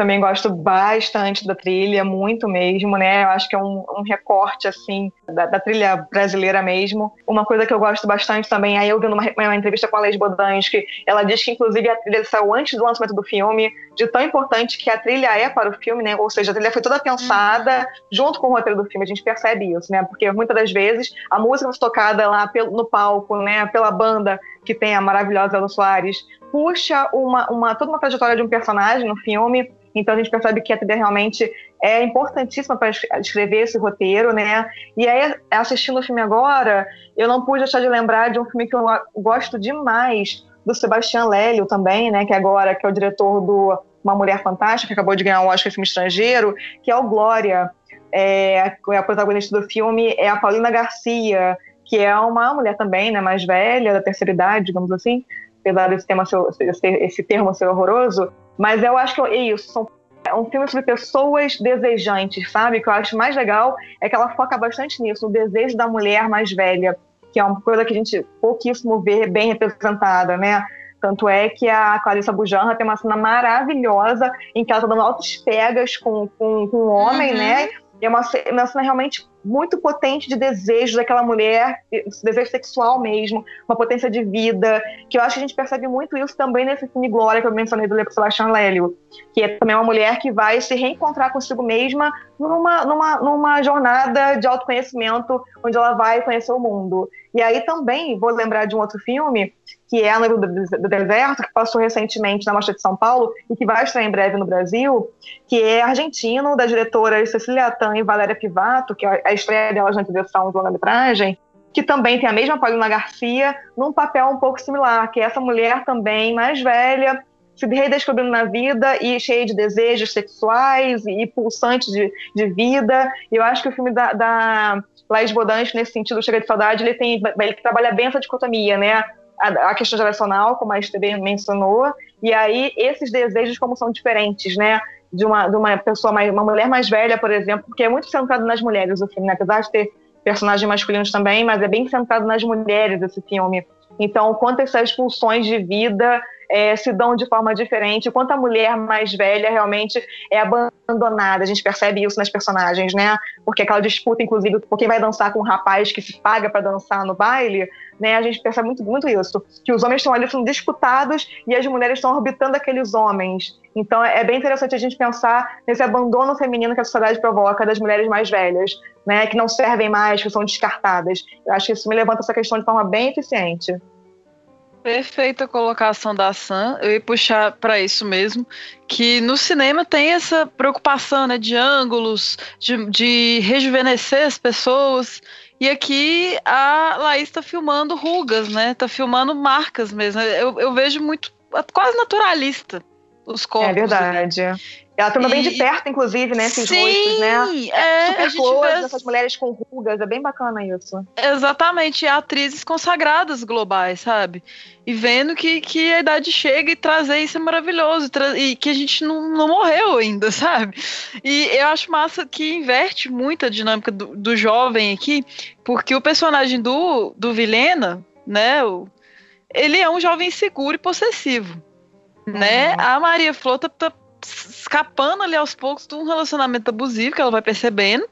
também gosto bastante da trilha, muito mesmo, né? Eu acho que é um, um recorte, assim, da, da, trilha brasileira mesmo. Uma coisa que eu gosto bastante também, aí eu vi numa, uma entrevista com a Leis Bodansky, ela diz que, inclusive, a trilha saiu antes do lançamento do filme, de tão importante que a trilha é para o filme, né? Ou seja, a trilha foi toda pensada junto com o roteiro do filme, a gente percebe isso, né? Porque muitas das vezes a música tocada lá pelo, no palco, né? Pela banda que tem a maravilhosa Elza Soares, puxa uma, uma, toda uma trajetória de um personagem no filme então a gente percebe que a trilha realmente é importantíssima para escrever esse roteiro, né? E aí, assistindo o filme agora, eu não pude deixar de lembrar de um filme que eu gosto demais, do Sebastião Lélio também, né? Que agora que é o diretor do Uma Mulher Fantástica, que acabou de ganhar um Oscar filme estrangeiro, que é o Glória. É, a protagonista do filme é a Paulina Garcia, que é uma mulher também, né? Mais velha, da terceira idade, digamos assim, apesar desse, tema ser, esse termo ser horroroso mas eu acho que é isso, são é um filme sobre pessoas desejantes, sabe? O que eu acho mais legal é que ela foca bastante nisso, no desejo da mulher mais velha, que é uma coisa que a gente pouquíssimo vê bem representada, né? Tanto é que a Clarissa Bujanra tem uma cena maravilhosa em que ela tá dando altas pegas com, com, com um homem, uhum. né? E é uma, uma cena realmente muito potente de desejo daquela mulher, desejo sexual mesmo, uma potência de vida, que eu acho que a gente percebe muito isso também nesse filme Glória que eu mencionei do Sebastian Lélio, que é também uma mulher que vai se reencontrar consigo mesma numa, numa, numa jornada de autoconhecimento, onde ela vai conhecer o mundo. E aí também vou lembrar de um outro filme, que é A do Deserto, que passou recentemente na Mostra de São Paulo e que vai estar em breve no Brasil, que é argentino, da diretora Cecília Tan e Valéria Pivato, que é a estreia delas na direção de longa-metragem, que também tem a mesma Paulina Garcia, num papel um pouco similar, que é essa mulher também mais velha, se redescobrindo na vida e cheia de desejos sexuais e pulsantes de, de vida. E eu acho que o filme da, da Laís Bodante, nesse sentido, Chega de Saudade, ele, tem, ele trabalha bem essa dicotomia, né? A, questão geracional, como a Esther mencionou, e aí esses desejos como são diferentes, né? de uma, de uma pessoa mais, uma mulher mais velha, por exemplo, porque é muito centrado nas mulheres o filme, né? apesar de ter personagens masculinos também, mas é bem centrado nas mulheres esse filme. Então, quantas essas pulsões de vida é, se dão de forma diferente, quanto a mulher mais velha realmente é abandonada. A gente percebe isso nas personagens, né? Porque aquela disputa, inclusive, por quem vai dançar com um rapaz que se paga para dançar no baile, né? A gente percebe muito, muito isso. Que os homens estão ali sendo disputados e as mulheres estão orbitando aqueles homens. Então é bem interessante a gente pensar nesse abandono feminino que a sociedade provoca das mulheres mais velhas, né? Que não servem mais, que são descartadas. Eu acho que isso me levanta essa questão de forma bem eficiente.
Perfeita colocação da Sam. Eu ia puxar para isso mesmo, que no cinema tem essa preocupação, né, de ângulos, de, de rejuvenescer as pessoas. E aqui a Laís está filmando rugas, né? Tá filmando marcas mesmo. Eu, eu vejo muito, quase naturalista os corpos. É
verdade. Ela filma bem
E-
de perto, inclusive, né? Esses
Sim,
rostos, né?
é,
Super close,
vê-
essas mulheres com rugas, é bem bacana isso.
Exatamente, atrizes consagradas globais, sabe? E vendo que, que a idade chega e trazer isso é maravilhoso, e que a gente não, não morreu ainda, sabe? E eu acho massa que inverte muito a dinâmica do, do jovem aqui, porque o personagem do, do Vilhena, né, o- ele é um jovem inseguro e possessivo, né? A Maria Flor tá, tá escapando ali aos poucos de um relacionamento abusivo que ela vai percebendo.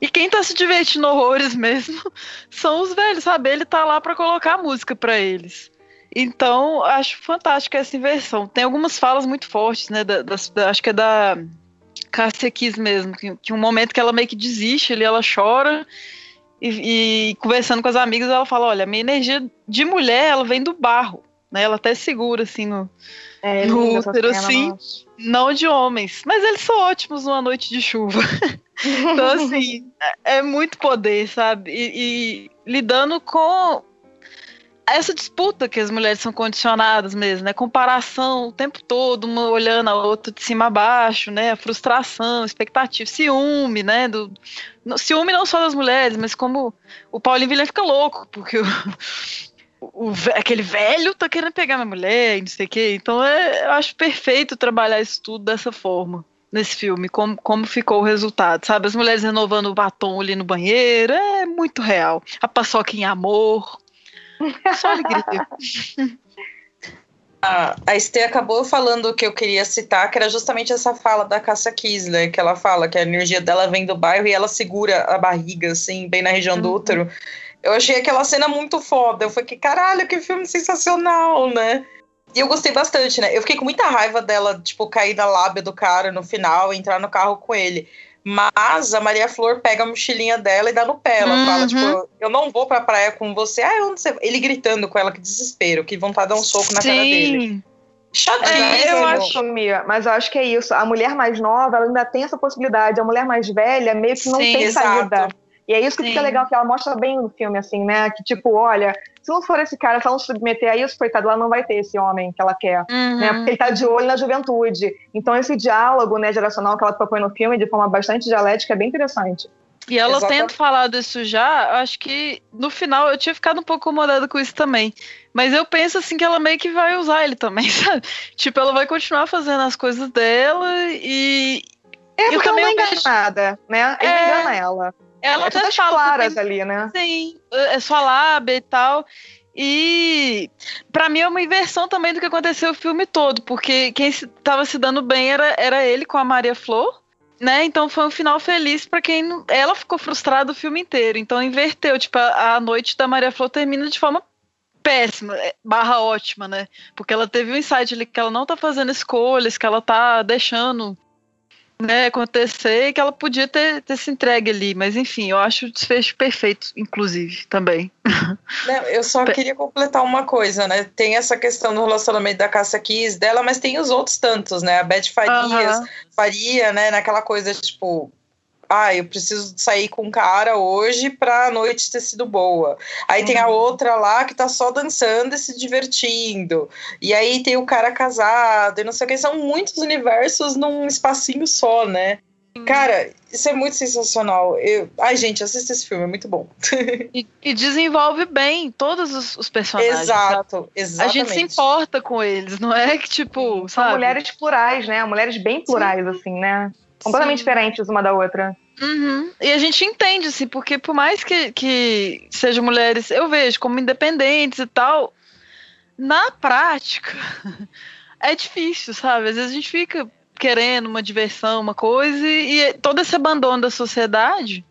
E quem tá se divertindo horrores mesmo são os velhos, sabe? Ele tá lá pra colocar música pra eles. Então, acho fantástica essa inversão. Tem algumas falas muito fortes, né? da- das- da- acho que é da Cássia Kiss mesmo, que, que um momento que ela meio que desiste ali, ela chora. E, e conversando com as amigas, ela fala: Olha, minha energia de mulher, ela vem do barro. Né? Ela até segura, assim, no,
É,
no útero, assim,
nossa.
Não de homens. Mas eles são ótimos numa noite de chuva. então, assim, é, é muito poder, sabe? E, e lidando com essa disputa que as mulheres são condicionadas mesmo, né? Comparação o tempo todo, uma olhando a outra de cima a baixo, né? A frustração, expectativa, ciúme, né? Do, ciúme não só das mulheres, mas como o Paulinho Vilhena fica louco, porque o, o aquele velho tá querendo pegar minha mulher e não sei o quê. Então é, eu acho perfeito trabalhar isso tudo dessa forma. Nesse filme, como, como ficou o resultado, sabe? As mulheres renovando o batom ali no banheiro, é muito real. A paçoca em amor, só alegria.
A, a Estê acabou falando o que eu queria citar, que era justamente essa fala da Cássia Kisler, que ela fala que a energia dela vem do bairro e ela segura a barriga, assim, bem na região do útero. Eu achei aquela cena muito foda. Eu falei, caralho, que filme sensacional, né? E eu gostei bastante, né? Eu fiquei com muita raiva dela, tipo, cair na lábia do cara no final, entrar no carro com ele. Mas a Maria Flor pega a mochilinha dela e dá no pé. Ela
Uhum.
fala, tipo, eu não vou pra praia com você. Ah, onde você? Ele gritando com ela, que desespero, que vontade de dar um soco na cara dele.
Sim.
Chatinho.
É, eu
né?
acho, Mia, mas eu acho que é isso. A mulher mais nova, ela ainda tem essa possibilidade. A mulher mais velha meio que não
Sim,
tem
exato.
saída. E é isso que
Sim.
fica legal, que ela mostra bem no filme, assim, né? Que, tipo, olha, se não for esse cara, se ela não se submeter a isso, coitado, ela não vai ter esse homem que ela quer.
Uhum.
Né? Porque ele tá de olho na juventude. Então, esse diálogo né, geracional que ela propõe no filme, de forma bastante dialética, é bem interessante.
E ela
Exatamente.
tendo falado isso já, acho que no final eu tinha ficado um pouco incomodada com isso também. Mas eu penso assim que ela meio que vai usar ele também, sabe? Tipo, ela vai continuar fazendo as coisas dela e.
É
Eu
porque ela
também
não é
vejo-
enganada, né? Ele
É.
engana ela.
Ela
é
até fala
claras
tem-
ali, né?
Sim, é só lábia e tal. E pra mim é uma inversão também do que aconteceu o filme todo, porque quem se, tava se dando bem era, era ele com a Maria Flor, né? Então foi um final feliz pra quem não, ela ficou frustrada o filme inteiro. Então inverteu, tipo, a, a noite da Maria Flor termina de forma péssima, é, barra ótima, né? Porque ela teve um insight ali que ela não tá fazendo escolhas, que ela tá deixando né, acontecer e que ela podia ter, ter se entregue ali. Mas enfim, eu acho o desfecho perfeito, inclusive, também.
Não, eu só queria completar uma coisa, né? Tem essa questão do relacionamento da Cássia Kiss dela, mas tem os outros tantos, né? A Beth Farias,
Aham.
Faria, né? Naquela coisa, tipo... Ah, eu preciso sair com um cara hoje pra a noite ter sido boa. Aí tem a outra lá que tá só dançando e se divertindo. E aí tem o cara casado e não sei o que. São muitos universos num espacinho só, né? Cara, isso é muito sensacional. Eu... Ai, gente, assista esse filme, é muito bom.
E, e desenvolve bem todos os, os personagens. sabe?
Exato,
A
exatamente.
gente se importa com eles, não é que, tipo,
São
sabe?
mulheres plurais, né? Mulheres bem plurais, assim, né? Completamente
Sim.
diferentes uma da outra.
Uhum. E a gente entende, assim, porque por mais que, que sejam mulheres, eu vejo como independentes e tal, na prática é difícil, sabe? Às vezes a gente fica querendo uma diversão, uma coisa, e, e todo esse abandono da sociedade,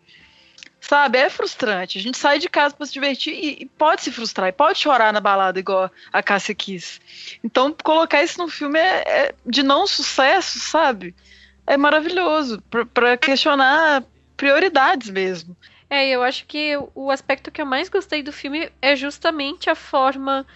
sabe, é frustrante. A gente sai de casa para se divertir e, e pode se frustrar, e pode chorar na balada, igual a Cássia quis. Então, colocar isso no filme é, é de não sucesso, sabe? É maravilhoso para questionar prioridades mesmo.
É, eu acho que o aspecto que eu mais gostei do filme é justamente a forma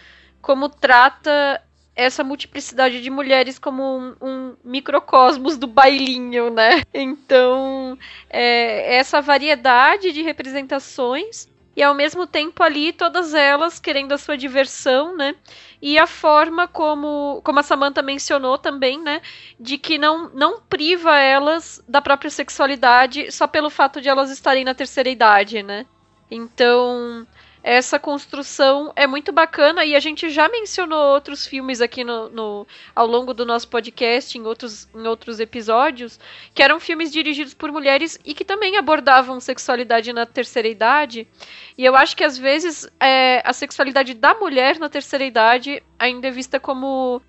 como trata essa multiplicidade de mulheres como um, um microcosmos do bailinho, né? Então, é, essa variedade de representações e ao mesmo tempo ali todas elas querendo a sua diversão, né? E a forma como, como a Samantha mencionou também, né, de que não não priva elas da própria sexualidade só pelo fato de elas estarem na terceira idade, né? Então, essa construção é muito bacana e a gente já mencionou outros filmes aqui no, no, ao longo do nosso podcast, em outros, em outros episódios, que eram filmes dirigidos por mulheres e que também abordavam sexualidade na terceira idade. E eu acho que às vezes é, a sexualidade da mulher na terceira idade ainda é vista como,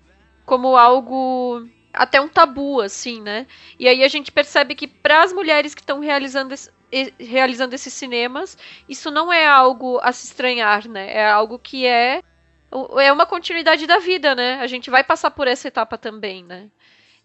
como algo até um tabu, assim, né? E aí a gente percebe que para as mulheres que estão realizando realizando esses cinemas, isso não é algo a se estranhar, né? É algo que é é uma continuidade da vida, né? A gente vai passar por essa etapa também, né?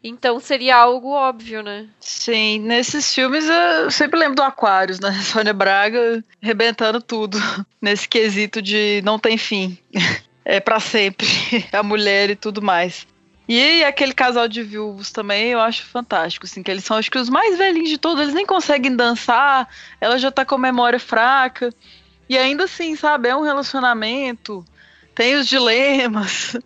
Então seria algo óbvio, né?
Sim, nesses filmes eu sempre lembro do Aquários, né? Sônia Braga rebentando tudo nesse quesito de não tem fim. É para sempre a mulher e tudo mais. E aquele casal de viúvos também eu acho fantástico, assim, que eles são acho que os mais velhinhos de todos, eles nem conseguem dançar, ela já tá com memória fraca. E ainda assim, sabe, é um relacionamento, tem os dilemas.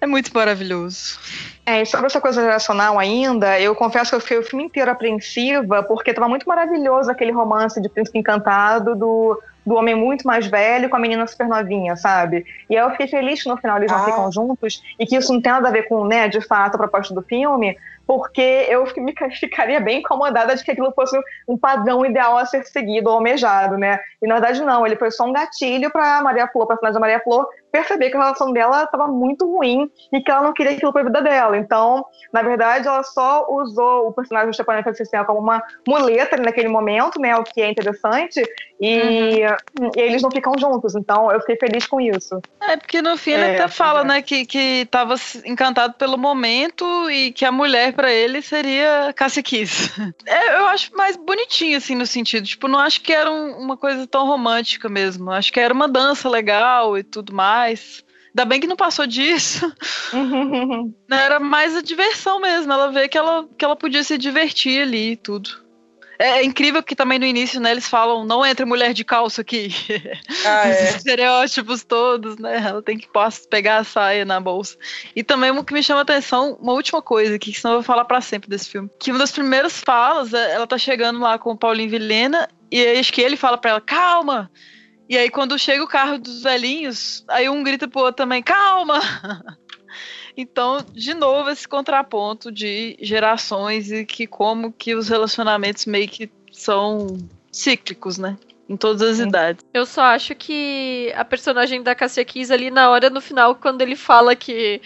É muito maravilhoso.
É, sobre essa coisa geracional ainda, eu confesso que eu fiquei o filme inteiro apreensiva, porque estava muito maravilhoso aquele romance de Príncipe Encantado do do homem muito mais velho com a menina super novinha, sabe? E aí eu fiquei feliz que no final eles não ah. ficam juntos e que isso não tem nada a ver com, né, de fato, a proposta do filme, porque eu ficaria bem incomodada de que aquilo fosse um padrão ideal a ser seguido ou almejado, né? E na verdade não, ele foi só um gatilho para Maria Flor, para personagem da Maria Flor, perceber que a relação dela estava muito ruim e que ela não queria aquilo para a vida dela. Então, na verdade, ela só usou o personagem do Stepan como uma muleta naquele momento, né? O que é interessante. E, uhum. e, eles não ficam juntos. Então, eu fiquei feliz com isso.
É, porque no fim ele é, até fala, é. né, que, que tava encantado pelo momento e que a mulher para ele seria Cassia Kiss. É, eu acho mais bonitinho, assim, no sentido. Tipo, não acho que era um, uma coisa tão romântica mesmo. Acho que era uma dança legal e tudo mais. Ainda bem que não passou disso. Era mais a diversão mesmo. Ela vê que ela, que ela podia se divertir ali e tudo. É, é incrível que também no início, né, eles falam, não entre mulher de calça aqui. Ah, é. Os estereótipos todos, né? Ela tem que pegar a saia na bolsa. E também o que me chama a atenção, uma última coisa, que senão eu vou falar para sempre desse filme. Que uma das primeiras falas, é, ela tá chegando lá com o Paulinho Vilhena, e acho que ele fala para ela, calma! E aí, quando chega o carro dos velhinhos, aí um grita pro outro também, calma! Então, de novo, esse contraponto de gerações e que como que os relacionamentos meio que são cíclicos, né? Em todas as Sim. idades.
Eu só acho que a personagem da Cassia Kiss ali na hora, no final, quando ele fala que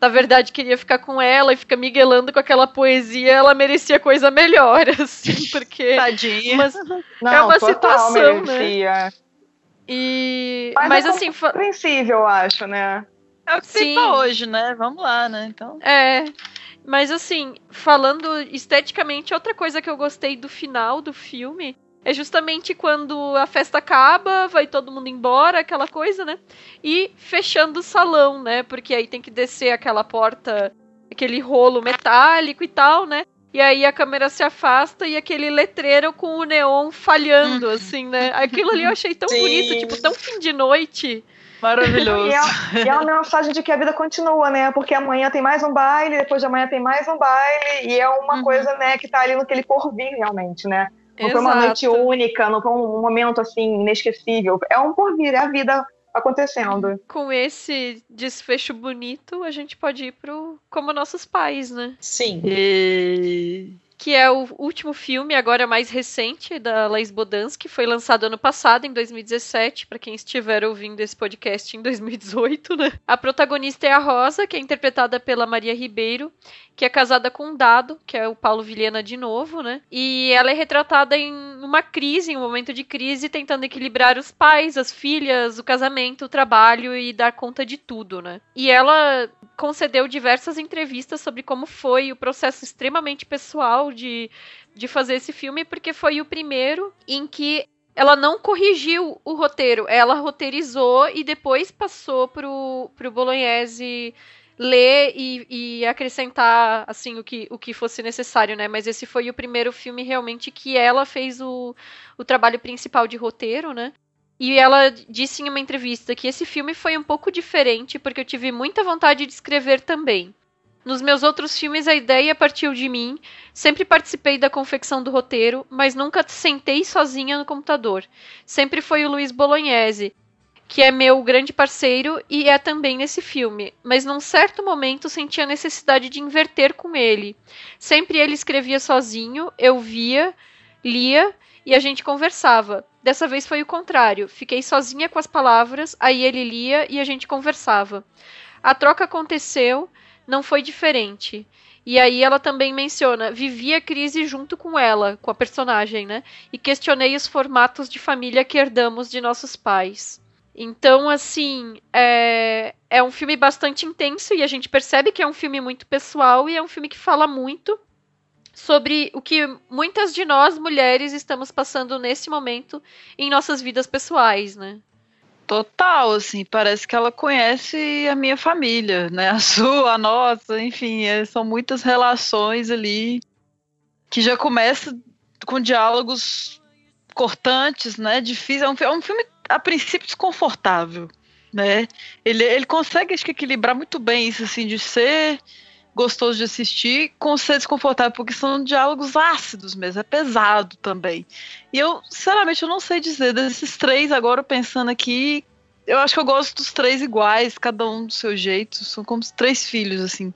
na verdade queria ficar com ela e fica miguelando com aquela poesia, ela merecia coisa melhor, assim, porque.
Tadinha.
Mas
Não,
é uma situação, né?
merecia.
né? E.
Mas,
Mas
é
assim.
compreensível, eu acho, né?
É o que
Sim.
fica hoje, né? Vamos lá, né? Então.
É. Mas assim, falando esteticamente, outra coisa que eu gostei do final do filme é justamente quando a festa acaba, vai todo mundo embora, aquela coisa, né? E fechando o salão, né? Porque aí tem que descer aquela porta, aquele rolo metálico e tal, né? E aí a câmera se afasta e aquele letreiro com o neon falhando, uhum. assim, né? Aquilo ali eu achei tão
Sim.
bonito, tipo, tão fim de noite.
Maravilhoso.
E é, e é uma mensagem de que a vida continua, né? Porque amanhã tem mais um baile, depois de amanhã tem mais um baile, e é uma
Uhum.
coisa, né, que tá ali naquele porvir, realmente, né? Não foi uma noite única, não foi um momento, assim, inesquecível. É um porvir, é a vida acontecendo.
Com esse desfecho bonito, a gente pode ir pro Como Nossos Pais, né?
Sim.
E...
que é o último filme, agora mais recente, da Laís Bodansky, foi lançado ano passado, em 2017, para quem estiver ouvindo esse podcast em 2018, né? A protagonista é a Rosa, que é interpretada pela Maria Ribeiro, que é casada com um dado, que é o Paulo Vilhena de novo, né? E ela é retratada em uma crise, em um momento de crise, tentando equilibrar os pais, as filhas, o casamento, o trabalho e dar conta de tudo, né? E ela concedeu diversas entrevistas sobre como foi o processo extremamente pessoal de, de fazer esse filme, porque foi o primeiro em que ela não corrigiu o roteiro, ela roteirizou e depois passou pro, pro Bolognese ler e, e acrescentar assim o que, o que fosse necessário, né? Mas esse foi o primeiro filme realmente que ela fez o, o trabalho principal de roteiro, né? E ela disse em uma entrevista que esse filme foi um pouco diferente porque eu tive muita vontade de escrever também. Nos meus outros filmes a ideia partiu de mim, sempre participei da confecção do roteiro, mas nunca sentei sozinha no computador. Sempre foi o Luiz Bolognese, que é meu grande parceiro e é também nesse filme, mas num certo momento senti a necessidade de inverter com ele. Sempre ele escrevia sozinho, eu via, lia e a gente conversava. Dessa vez foi o contrário. Fiquei sozinha com as palavras, aí ele lia e a gente conversava. A troca aconteceu, não foi diferente. E aí ela também menciona, vivi a crise junto com ela, com a personagem, né? E questionei os formatos de família que herdamos de nossos pais. Então, assim, é, é um filme bastante intenso e a gente percebe que é um filme muito pessoal e é um filme que fala muito sobre o que muitas de nós mulheres estamos passando nesse momento em nossas vidas pessoais, né?
Total, assim, parece que ela conhece a minha família, né? A sua, a nossa, enfim, é, são muitas relações ali que já começa com diálogos cortantes, né? Difícil. É um, é um filme a princípio desconfortável, né? Ele, ele consegue acho que equilibrar muito bem isso assim de ser gostoso de assistir com ser desconfortável, porque são diálogos ácidos mesmo, é pesado também. E eu, sinceramente, eu não sei dizer desses três agora pensando aqui, eu acho que eu gosto dos três iguais, cada um do seu jeito. São como os três filhos, assim.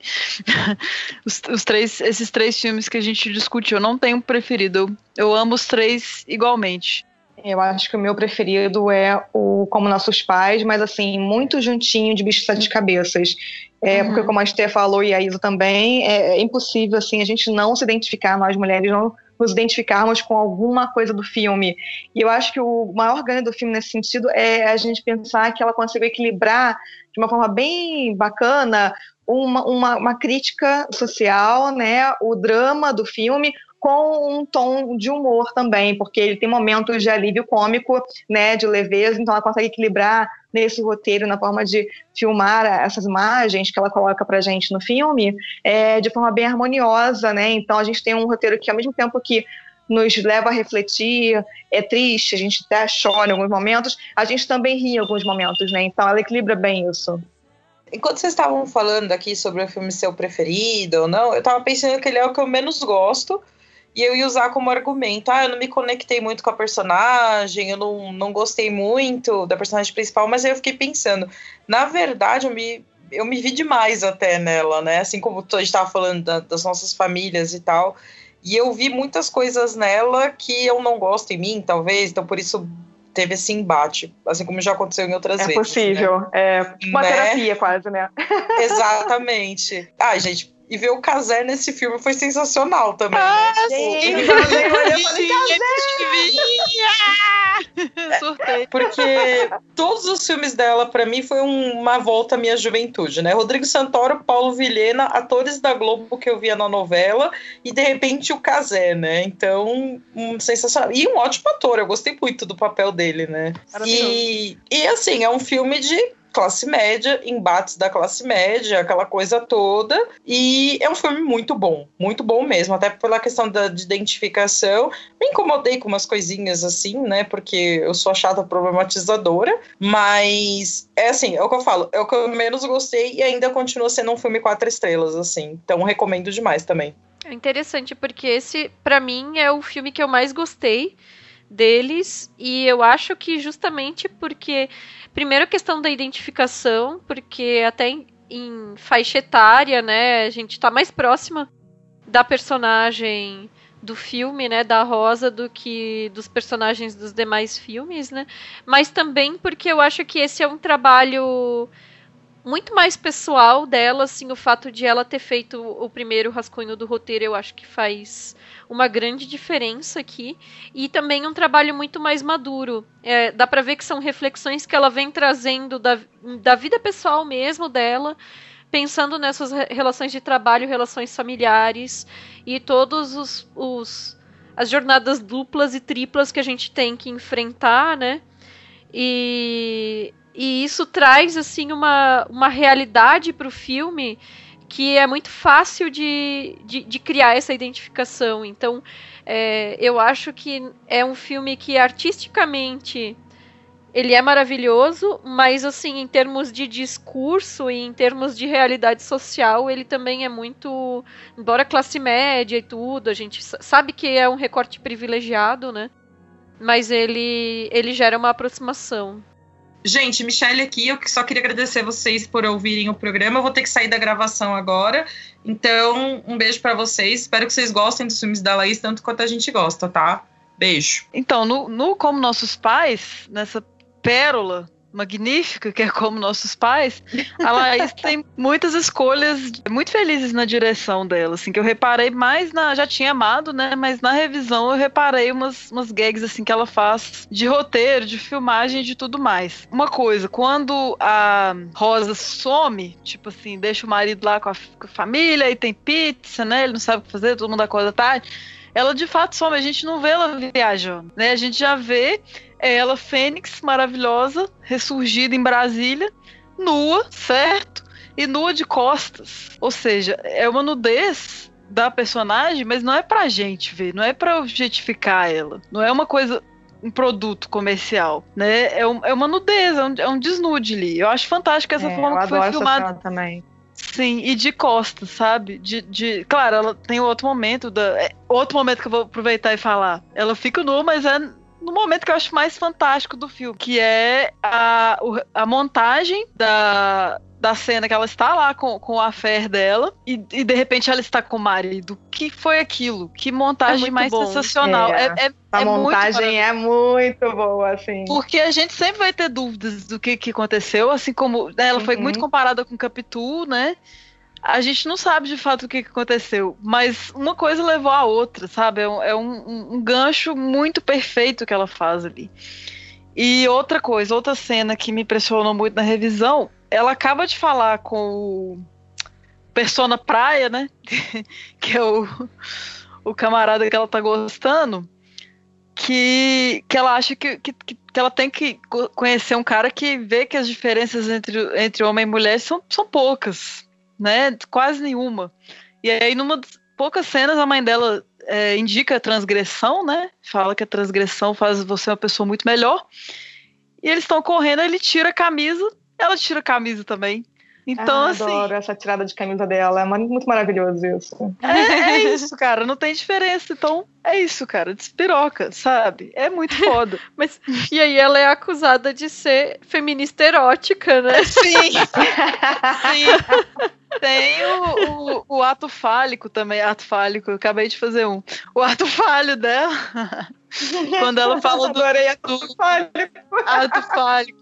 os, os, três, esses três filmes que a gente discutiu. Eu não tenho preferido. Eu, eu amo os três igualmente.
Eu acho que o meu preferido é o Como Nossos Pais, mas assim, muito juntinho de Bicho Sete Cabeças. É, uhum. Porque como a Esther falou e a Isa também, é, é, impossível assim a gente não se identificar, nós mulheres não nos identificarmos com alguma coisa do filme. E eu acho que o maior ganho do filme nesse sentido é a gente pensar que ela conseguiu equilibrar de uma forma bem bacana uma, uma, uma crítica social, né, o drama do filme com um tom de humor também, porque ele tem momentos de alívio cômico, né, de leveza, então ela consegue equilibrar nesse roteiro, na forma de filmar essas imagens que ela coloca pra gente no filme, é, de forma bem harmoniosa, né, então a gente tem um roteiro que ao mesmo tempo que nos leva a refletir, é triste, a gente até chora em alguns momentos, a gente também ri em alguns momentos, né, então ela equilibra bem isso.
Enquanto vocês estavam falando aqui sobre o filme seu preferido ou não, eu tava pensando que ele é o que eu menos gosto, e eu ia usar como argumento, ah, eu não me conectei muito com a personagem, eu não, não gostei muito da personagem principal, mas aí eu fiquei pensando, na verdade, eu me, eu me vi demais até nela, né? Assim como a gente estava falando da, das nossas famílias e tal. E eu vi muitas coisas nela que eu não gosto em mim, talvez, então por isso teve esse embate, assim como já aconteceu em outras
é
vezes.
É possível, né? é uma né? terapia quase, né?
Exatamente. Ah, gente, e ver o Kazé nesse filme foi sensacional também. Né?
Ah, né? sim! eu falei,
Surtei. Porque todos os filmes dela, para mim, foi uma volta à minha juventude, né? Rodrigo Santoro, Paulo Vilhena, atores da Globo que eu via na novela, e de repente o Kazé, né? Então, um sensacional. E um ótimo ator, eu gostei muito do papel dele, né? E, e assim, é um filme de classe média, embates da classe média, aquela coisa toda. E é um filme muito bom, muito bom mesmo, até pela questão da, de identificação. Me incomodei com umas coisinhas assim, né? Porque eu sou a chata problematizadora, mas é assim, é o que eu falo, é o que eu menos gostei e ainda continua sendo um filme quatro estrelas, assim. Então recomendo demais também.
É interessante porque esse, para mim, é o filme que eu mais gostei deles e eu acho que justamente porque Primeiro a questão da identificação, porque até em, em faixa etária, né, a gente está mais próxima da personagem do filme, né, da Rosa, do que dos personagens dos demais filmes, né? Mas também porque eu acho que esse é um trabalho muito mais pessoal dela, assim, o fato de ela ter feito o primeiro rascunho do roteiro, eu acho que faz uma grande diferença aqui. E também um trabalho muito mais maduro. É, dá pra ver que são reflexões que ela vem trazendo da, da vida pessoal mesmo dela, pensando nessas relações de trabalho, relações familiares e todos os, os as jornadas duplas e triplas que a gente tem que enfrentar, né? E, e isso traz assim uma, uma realidade para o filme que é muito fácil de, de, de criar essa identificação. Então, é, eu acho que é um filme que artisticamente ele é maravilhoso, mas assim, em termos de discurso e em termos de realidade social, ele também é muito, embora classe média e tudo, a gente sabe que é um recorte privilegiado, né? Mas ele ele gera uma aproximação.
Gente, Michelle aqui, eu só queria agradecer vocês por ouvirem o programa. Eu vou ter que sair da gravação agora. Então, um beijo para vocês. Espero que vocês gostem dos filmes da Laís tanto quanto a gente gosta, tá? Beijo.
Então, no, no Como Nossos Pais, nessa pérola magnífica, que é como nossos pais, a Laís tem muitas escolhas muito felizes na direção dela, assim, que eu reparei mais na. Já tinha amado, né? Mas na revisão eu reparei umas, umas gags assim que ela faz de roteiro, de filmagem e de tudo mais. Uma coisa, quando a Rosa some, tipo assim, deixa o marido lá com a, com a família e tem pizza, né? Ele não sabe o que fazer, todo mundo acorda tarde. Ela de fato some, a gente não vê ela viajando, né? A gente já vê é ela, Fênix, maravilhosa, ressurgida em Brasília, nua, certo? E nua de costas. Ou seja, é uma nudez da personagem, mas não é pra gente ver, não é pra objetificar ela. Não é uma coisa um produto comercial, né? É, um, é uma nudez, é um, é um, desnude ali. Eu acho fantástico essa
é,
forma que foi filmada.
também.
Sim, e de costas, sabe? De, de, claro, ela tem outro momento da, é, outro momento que eu vou aproveitar e falar. Ela fica nua, mas é no momento que eu acho mais fantástico do filme, que é a, a montagem da, da cena que ela está lá com, com a fé dela e, e, de repente ela está com o marido. que foi aquilo? Que montagem é mais bom. sensacional. É, é,
a é montagem é muito boa, assim.
Porque a gente sempre vai ter dúvidas do que, que aconteceu, assim como ela uhum. foi muito comparada com Capitu, né? A gente não sabe de fato o que aconteceu, mas uma coisa levou a outra, sabe? É, um, é um, um, gancho muito perfeito que ela faz ali. E outra coisa, outra cena que me impressionou muito na revisão, ela acaba de falar com o Persona Praia, né? que é o, o camarada que ela tá gostando, que, que ela acha que, que, que ela tem que conhecer um cara que vê que as diferenças entre, entre homem e mulher são, são poucas né? Quase nenhuma. E aí, numa poucas cenas, a mãe dela é, indica a transgressão, né? Fala que a transgressão faz você uma pessoa muito melhor. E eles estão correndo, ele tira a camisa, ela tira a camisa também. Então,
ah,
assim.
Adoro essa tirada de camisa dela. É muito maravilhoso isso.
É, é, isso, cara. Não tem diferença. Então, é isso, cara. Despiroca, sabe? É muito foda.
Mas, e aí ela é acusada de ser feminista erótica, né?
Sim. Sim. Tem o, o, o, ato fálico também. Ato fálico, eu acabei de fazer um. O ato falho dela. Quando ela fala do.
Adorei ato fálico.
Ato fálico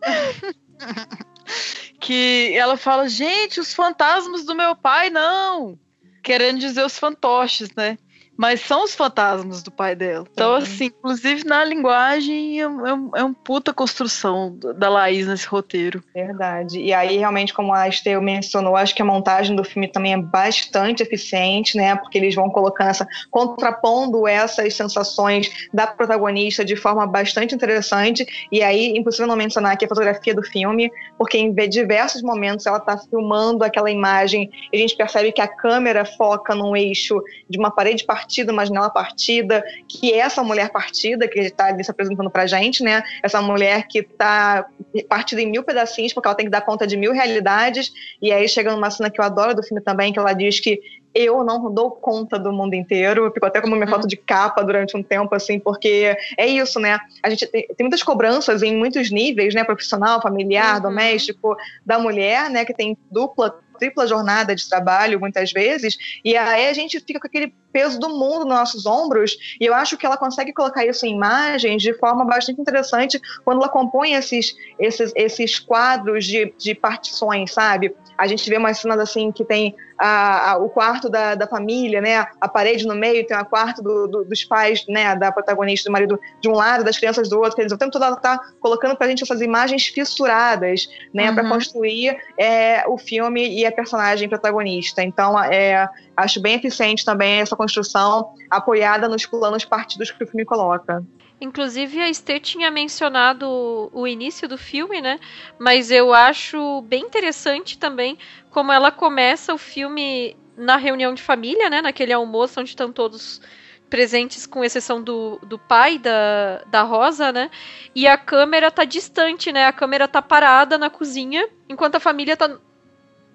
que ela fala, gente, os fantasmas do meu pai, não! Querendo dizer os fantoches, né? Mas são os fantasmas do pai dela. Então, assim, inclusive na linguagem é, um, é um puta construção da Laís nesse roteiro.
Verdade. E aí, realmente, como a Esteu mencionou, acho que a montagem do filme também é bastante eficiente, né? Porque eles vão colocando essa. contrapondo essas sensações da protagonista de forma bastante interessante. E aí, impossível não mencionar aqui a fotografia do filme, porque em diversos momentos ela está filmando aquela imagem e a gente percebe que a câmera foca num eixo de uma parede partida partida, uma janela partida, que é essa mulher partida que está ali se apresentando pra gente, né? Essa mulher que está partida em mil pedacinhos, porque ela tem que dar conta de mil realidades. E aí chega numa cena que eu adoro do filme também, que ela diz que eu não dou conta do mundo inteiro. Ficou até como minha foto de capa durante um tempo, assim, porque é isso, né? A gente tem, tem muitas cobranças em muitos níveis, né? Profissional, familiar, uhum. doméstico, da mulher, né? Que tem dupla tripla jornada de trabalho, muitas vezes, e aí a gente fica com aquele peso do mundo nos nossos ombros, e eu acho que ela consegue colocar isso em imagens de forma bastante interessante quando ela compõe esses, esses, esses quadros de, de partições, sabe? A gente vê umas cenas assim que tem a, a, o quarto da, da família, né? A parede no meio, tem o quarto do, do, dos pais, né? Da protagonista, do marido de um lado, das crianças do outro. Quer dizer, o tempo todo ela tá colocando pra gente essas imagens fissuradas, né? Uhum. Para construir é, o filme e a personagem protagonista. Então, é, acho bem eficiente também essa construção apoiada nos planos partidos que o filme coloca.
Inclusive, a Esther tinha mencionado o início do filme, né? Mas eu acho bem interessante também como ela começa o filme na reunião de família, né? Naquele almoço onde estão todos presentes, com exceção do, do pai da, da Rosa, né? E a câmera tá distante, né? A câmera tá parada na cozinha, enquanto a família tá.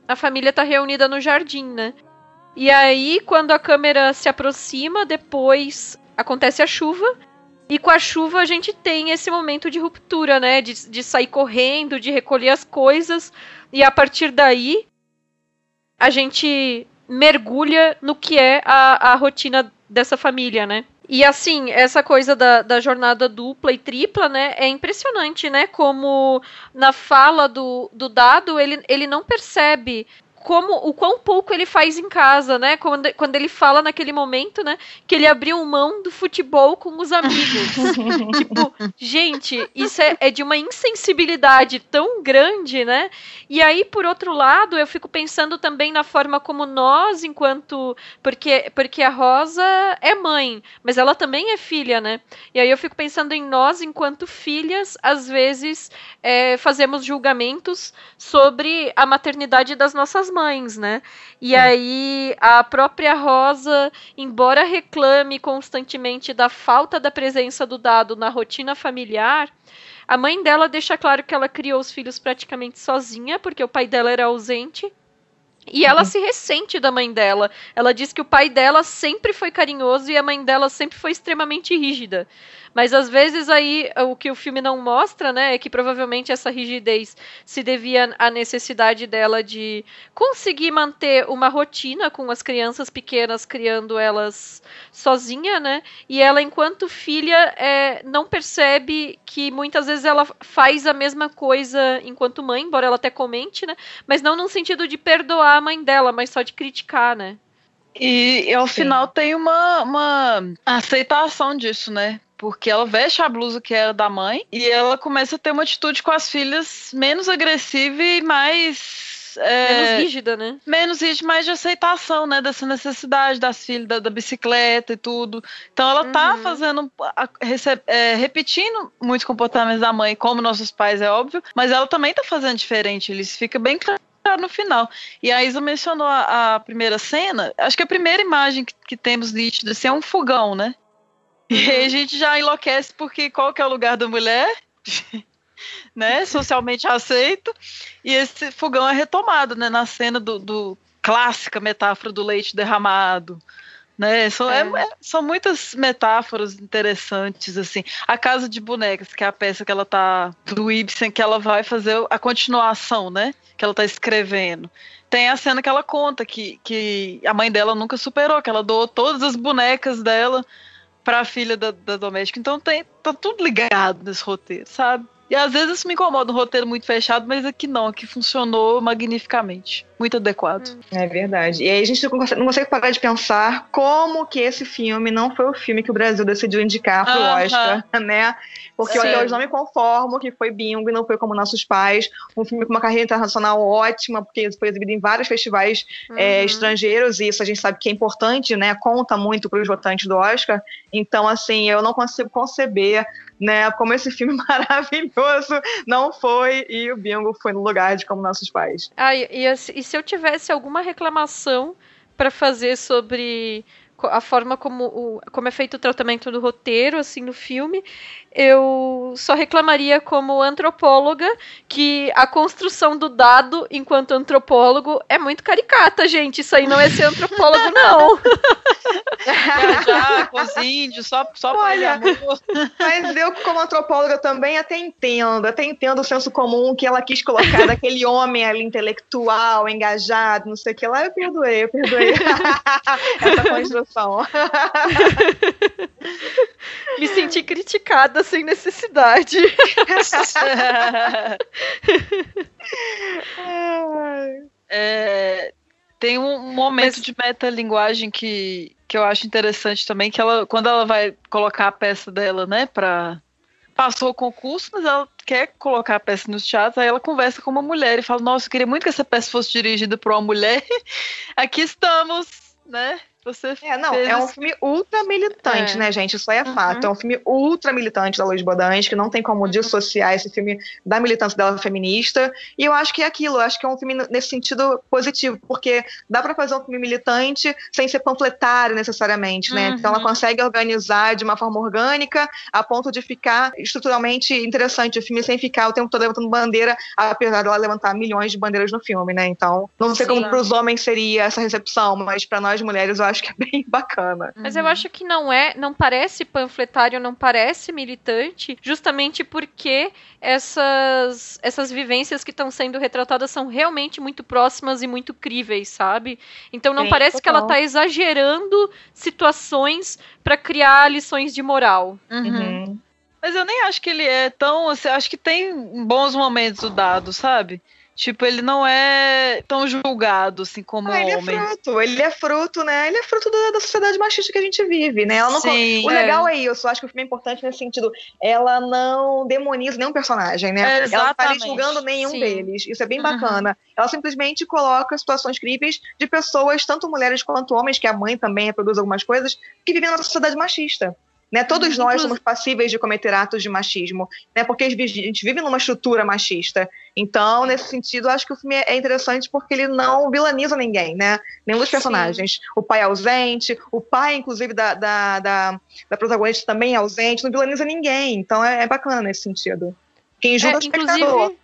A família tá reunida no jardim, né? E aí, quando a câmera se aproxima, depois acontece a chuva. E com a chuva a gente tem esse momento de ruptura, né? De, de sair correndo, de recolher as coisas. E a partir daí, a gente mergulha no que é a, a rotina dessa família, né? E assim, essa coisa da, da jornada dupla e tripla, né, é impressionante, né? Como na fala do, do dado, ele, ele não percebe como o quão pouco ele faz em casa, né? Quando, quando ele fala naquele momento, né? Que ele abriu mão do futebol com os amigos. tipo, gente, isso é, é, de uma insensibilidade tão grande, né? E aí, por outro lado, eu fico pensando também na forma como nós, enquanto. Porque, porque a Rosa é mãe, mas ela também é filha, né? E aí eu fico pensando em nós, enquanto filhas, às vezes é, fazemos julgamentos sobre a maternidade das nossas mães, né? E é. aí a própria Rosa, embora reclame constantemente da falta da presença do dado na rotina familiar, a mãe dela deixa claro que ela criou os filhos praticamente sozinha, porque o pai dela era ausente. E ela uhum. se ressente da mãe dela. Ela diz que o pai dela sempre foi carinhoso e a mãe dela sempre foi extremamente rígida. Mas às vezes aí o que o filme não mostra, né, é que provavelmente essa rigidez se devia à necessidade dela de conseguir manter uma rotina com as crianças pequenas, criando elas sozinha, né? E ela, enquanto filha, é, não percebe que muitas vezes ela faz a mesma coisa enquanto mãe, embora ela até comente, né? Mas não no sentido de perdoar a mãe dela, mas só de criticar, né?
E, e ao Sim. final tem uma, uma aceitação disso, né? Porque ela veste a blusa que era da mãe e ela começa a ter uma atitude com as filhas menos agressiva e mais
é, menos rígida, né?
Menos rígida, mais de aceitação, né? Dessa necessidade das filhas, da, da bicicleta e tudo. Então ela tá uhum. fazendo, a, é, repetindo muitos comportamentos da mãe, como nossos pais, é óbvio, mas ela também tá fazendo diferente. Eles fica bem claro no final. E a Isa mencionou a, a, primeira cena. Acho que a primeira imagem que, que temos nítida assim, é um fogão, né? E aí a gente já enlouquece porque qual que é o lugar da mulher? né? Socialmente aceito. E esse fogão é retomado, né? Na cena do, do clássica metáfora do leite derramado. Né? São, é. É, são muitas metáforas interessantes, assim. A Casa de Bonecas, que é a peça que ela tá. do Ibsen, que ela vai fazer a continuação, né? Que ela tá escrevendo. Tem a cena que ela conta que, que a mãe dela nunca superou, que ela doou todas as bonecas dela para a filha da, da doméstica. Então tem, tá tudo ligado nesse roteiro, sabe? E às vezes isso me incomoda um roteiro muito fechado, mas aqui não, aqui funcionou magnificamente. Muito adequado.
É verdade. E aí a gente não consegue, não consegue parar de pensar como que esse filme não foi o filme que o Brasil decidiu indicar pro -huh. Oscar, né? Porque Sim. eu hoje não me conformo que foi bingo e não foi como Nossos Pais. Um filme com uma carreira internacional ótima, porque foi exibido em vários festivais uhum. é, estrangeiros, e isso a gente sabe que é importante, né? Conta muito para os votantes do Oscar. Então, assim, eu não consigo conceber né? Como esse filme maravilhoso não foi e o Bingo foi no lugar de como nossos pais.
Ah, e, e, e se eu tivesse alguma reclamação para fazer sobre a forma como, o, como é feito o tratamento do roteiro, assim, no filme, eu só reclamaria como antropóloga que a construção do dado enquanto antropólogo é muito caricata, gente. Isso aí não é ser antropólogo, não.
já com os índios, só, só Olha,
Mas eu, como antropóloga, também até entendo, até entendo o senso comum que ela quis colocar daquele homem ali intelectual, engajado, não sei o que lá. Eu perdoei, eu perdoei essa construção.
Me senti criticada sem necessidade.
é, tem um momento Mas... de metalinguagem que, que eu acho interessante também, que ela, quando ela vai colocar a peça dela, né, pra... Passou o concurso, mas ela quer colocar a peça nos teatros, aí ela conversa com uma mulher e fala, nossa, eu queria muito que essa peça fosse dirigida por uma mulher. Aqui estamos, né? Você
é, não, é um filme ultra militante, é. né, gente? Isso aí é fato. Uhum. É um filme ultra militante da Luiz Bodansky, que não tem como uhum. dissociar esse filme da militância dela feminista. E eu acho que é aquilo, eu acho que é um filme nesse sentido positivo, porque dá para fazer um filme militante sem ser panfletário necessariamente, né? Uhum. Então ela consegue organizar de uma forma orgânica a ponto de ficar estruturalmente interessante o filme sem ficar o tempo todo levantando bandeira, apesar dela levantar milhões de bandeiras no filme, né? Então, não sei Sim. como para os homens seria essa recepção, mas para nós mulheres eu acho que é bem bacana.
Mas eu acho que não é, não parece panfletário, não parece militante, justamente porque essas essas vivências que estão sendo retratadas são realmente muito próximas e muito críveis, sabe? Então não Sim, parece total. que ela está exagerando situações para criar lições de moral.
Uhum. uhum. Mas eu nem acho que ele é tão. Assim, acho que tem bons momentos o dado, sabe? Tipo, ele não é tão julgado assim como ah,
ele
homem.
Ele é fruto, ele é fruto, né? Ele é fruto da, da sociedade machista que a gente vive, né? Ela não Sim, o é. legal é isso, eu acho que o filme é importante nesse sentido. Ela não demoniza nenhum personagem, né? É, ela não tá julgando nenhum Sim. deles. Isso é bem uhum. bacana. Ela simplesmente coloca situações críveis de pessoas, tanto mulheres quanto homens, que a mãe também reproduz algumas coisas, que vivem na sociedade machista. Né? Todos nós somos passíveis de cometer atos de machismo, né? porque a gente vive numa estrutura machista. Então, nesse sentido, acho que o filme é interessante porque ele não vilaniza ninguém, né? Nenhum dos personagens. Sim. O pai é ausente, o pai, inclusive, da, da, da, da, protagonista também é ausente, não vilaniza ninguém. Então é, é bacana nesse sentido. Quem julga é, é o espectador.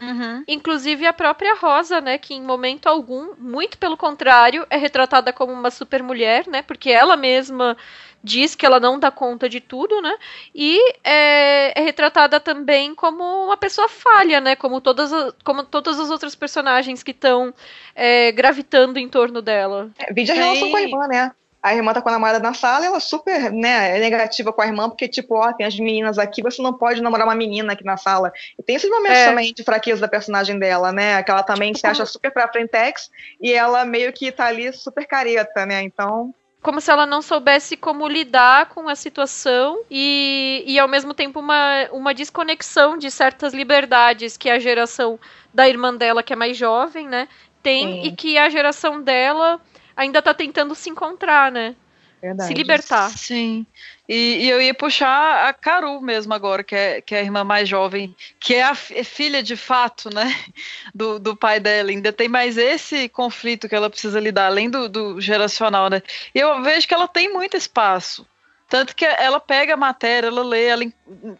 Uhum. Inclusive a própria Rosa, né, que em momento algum, muito pelo contrário, é retratada como uma super mulher, né, porque ela mesma diz que ela não dá conta de tudo, né? E é, é retratada também como uma pessoa falha, né? Como todas, como todas as outras personagens que estão é, gravitando em torno dela.
É, vídeo a relação com a irmã, né? A irmã tá com a namorada na sala e ela super, né, é negativa com a irmã, porque, tipo, ó, tem as meninas aqui, você não pode namorar uma menina aqui na sala. E tem esses momentos é. também de fraqueza da personagem dela, né? Que ela também se acha super pra frentex e ela meio que tá ali super careta, né? Então
como se ela não soubesse como lidar com a situação e, e ao mesmo tempo uma, uma desconexão de certas liberdades que a geração da irmã dela, que é mais jovem, né, tem Sim. e que a geração dela ainda tá tentando se encontrar, né? Verdade. Se libertar.
Sim. E, e, eu ia puxar a Caru mesmo agora, que é, que é a irmã mais jovem, que é a é filha de fato, né? Do, do pai dela. Ainda tem mais esse conflito que ela precisa lidar, além do, do geracional, né? E eu vejo que ela tem muito espaço. Tanto que ela pega a matéria, ela lê, ela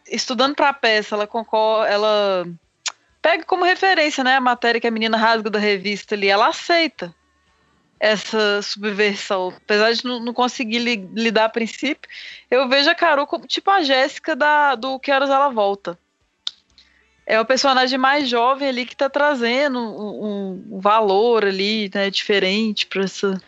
estudando para a peça, ela concorda, ela pega como referência, né, a matéria que a menina rasga da revista ali, ela aceita essa subversão. Apesar de não, não conseguir li, lidar a princípio, eu vejo a Carol como tipo a Jéssica da, do Que Horas Ela Volta. É o personagem mais jovem ali que está trazendo um, um, valor ali, né, diferente para essa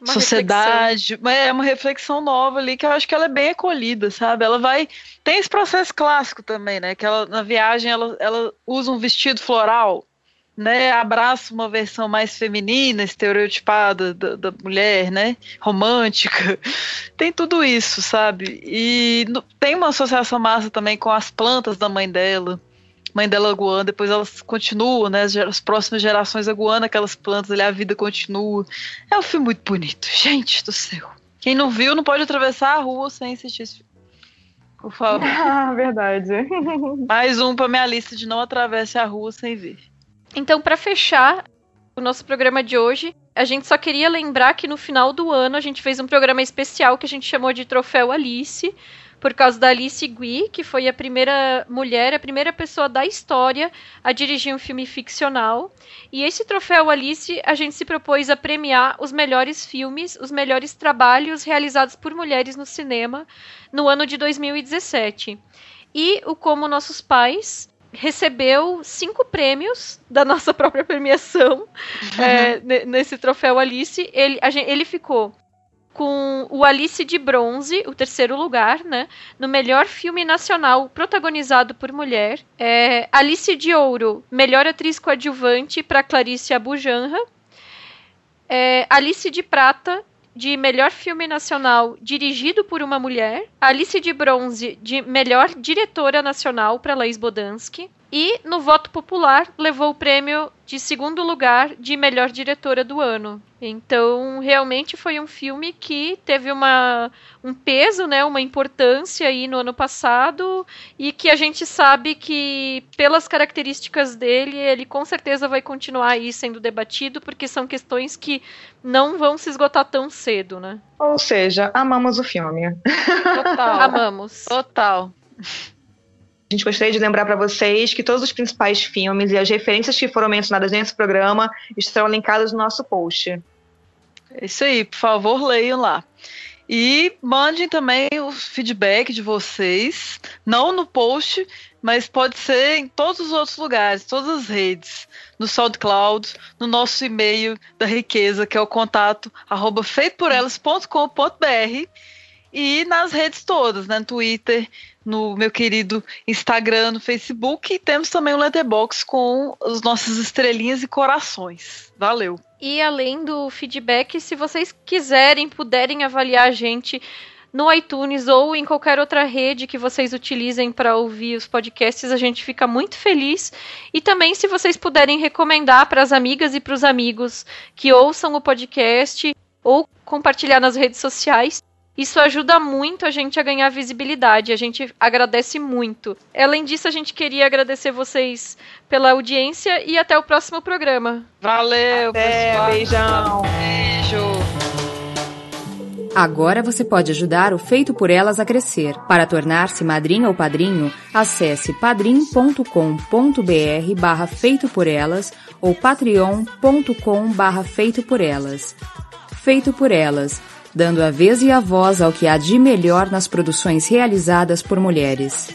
uma sociedade. Reflexão. É uma reflexão nova ali que eu acho que ela é bem acolhida, sabe? Ela vai. Tem esse processo clássico também, né? Que ela, na viagem ela, ela usa um vestido floral né, abraça uma versão mais feminina, estereotipada da, da mulher, né, romântica. Tem tudo isso, sabe? E no, tem uma associação massa também com as plantas da mãe dela. Mãe dela aguando, depois elas continuam, né? As, as próximas gerações aguando aquelas plantas, ali a vida continua. É um filme muito bonito, gente do céu. Quem não viu não pode atravessar a rua sem assistir esse filme. Por favor.
Ah, verdade.
Mais um pra minha lista de não atravesse a rua sem ver.
Então, para fechar o nosso programa de hoje, a gente só queria lembrar que no final do ano a gente fez um programa especial que a gente chamou de Troféu Alice, por causa da Alice Gui, que foi a primeira mulher, a primeira pessoa da história a dirigir um filme ficcional. E esse troféu Alice, a gente se propôs a premiar os melhores filmes, os melhores trabalhos realizados por mulheres no cinema no ano de 2017. E o Como Nossos Pais, recebeu cinco prêmios da nossa própria premiação uhum. é, nesse troféu Alice. Ele, gente, ele ficou com o Alice de Bronze, o terceiro lugar, né? No melhor filme nacional protagonizado por mulher. É, Alice de Ouro, melhor atriz coadjuvante para Clarice Abujanra. É, Alice de Prata, de melhor filme nacional dirigido por uma mulher, Alice de Bronze de melhor diretora nacional para Laís Bodansky, E no voto popular levou o prêmio de segundo lugar de melhor diretora do ano. Então, realmente foi um filme que teve uma, um peso, né, uma importância aí no ano passado e que a gente sabe que pelas características dele, ele com certeza vai continuar aí sendo debatido porque são questões que não vão se esgotar tão cedo, né?
Ou seja, amamos o filme.
Total. amamos.
Total.
A gente gostaria de lembrar para vocês que todos os principais filmes e as referências que foram mencionadas nesse programa estarão linkados no nosso post.
É isso aí, por favor, leiam lá. E mandem também o feedback de vocês, não no post, mas pode ser em todos os outros lugares, todas as redes, no SoundCloud, no nosso e-mail da riqueza, que é o contato feitoporelas.com.br e nas redes todas, né, Twitter, no meu querido Instagram, no Facebook, e temos também o Letterbox com as nossas estrelinhas e corações. Valeu!
E além do feedback, se vocês quiserem, puderem avaliar a gente no iTunes ou em qualquer outra rede que vocês utilizem para ouvir os podcasts, a gente fica muito feliz. E também, se vocês puderem recomendar para as amigas e para os amigos que ouçam o podcast ou compartilhar nas redes sociais, isso ajuda muito a gente a ganhar visibilidade. A gente agradece muito. Além disso, a gente queria agradecer vocês pela audiência e até o próximo programa.
Valeu,
até,
pessoal.
Beijão.
Beijo.
Agora você pode ajudar o Feito por Elas a crescer. Para tornar-se madrinha ou padrinho, acesse padrim.com.br barra Feito por Elas ou patreon.com barra Feito por Elas. Feito por Elas dando a vez e a voz ao que há de melhor nas produções realizadas por mulheres.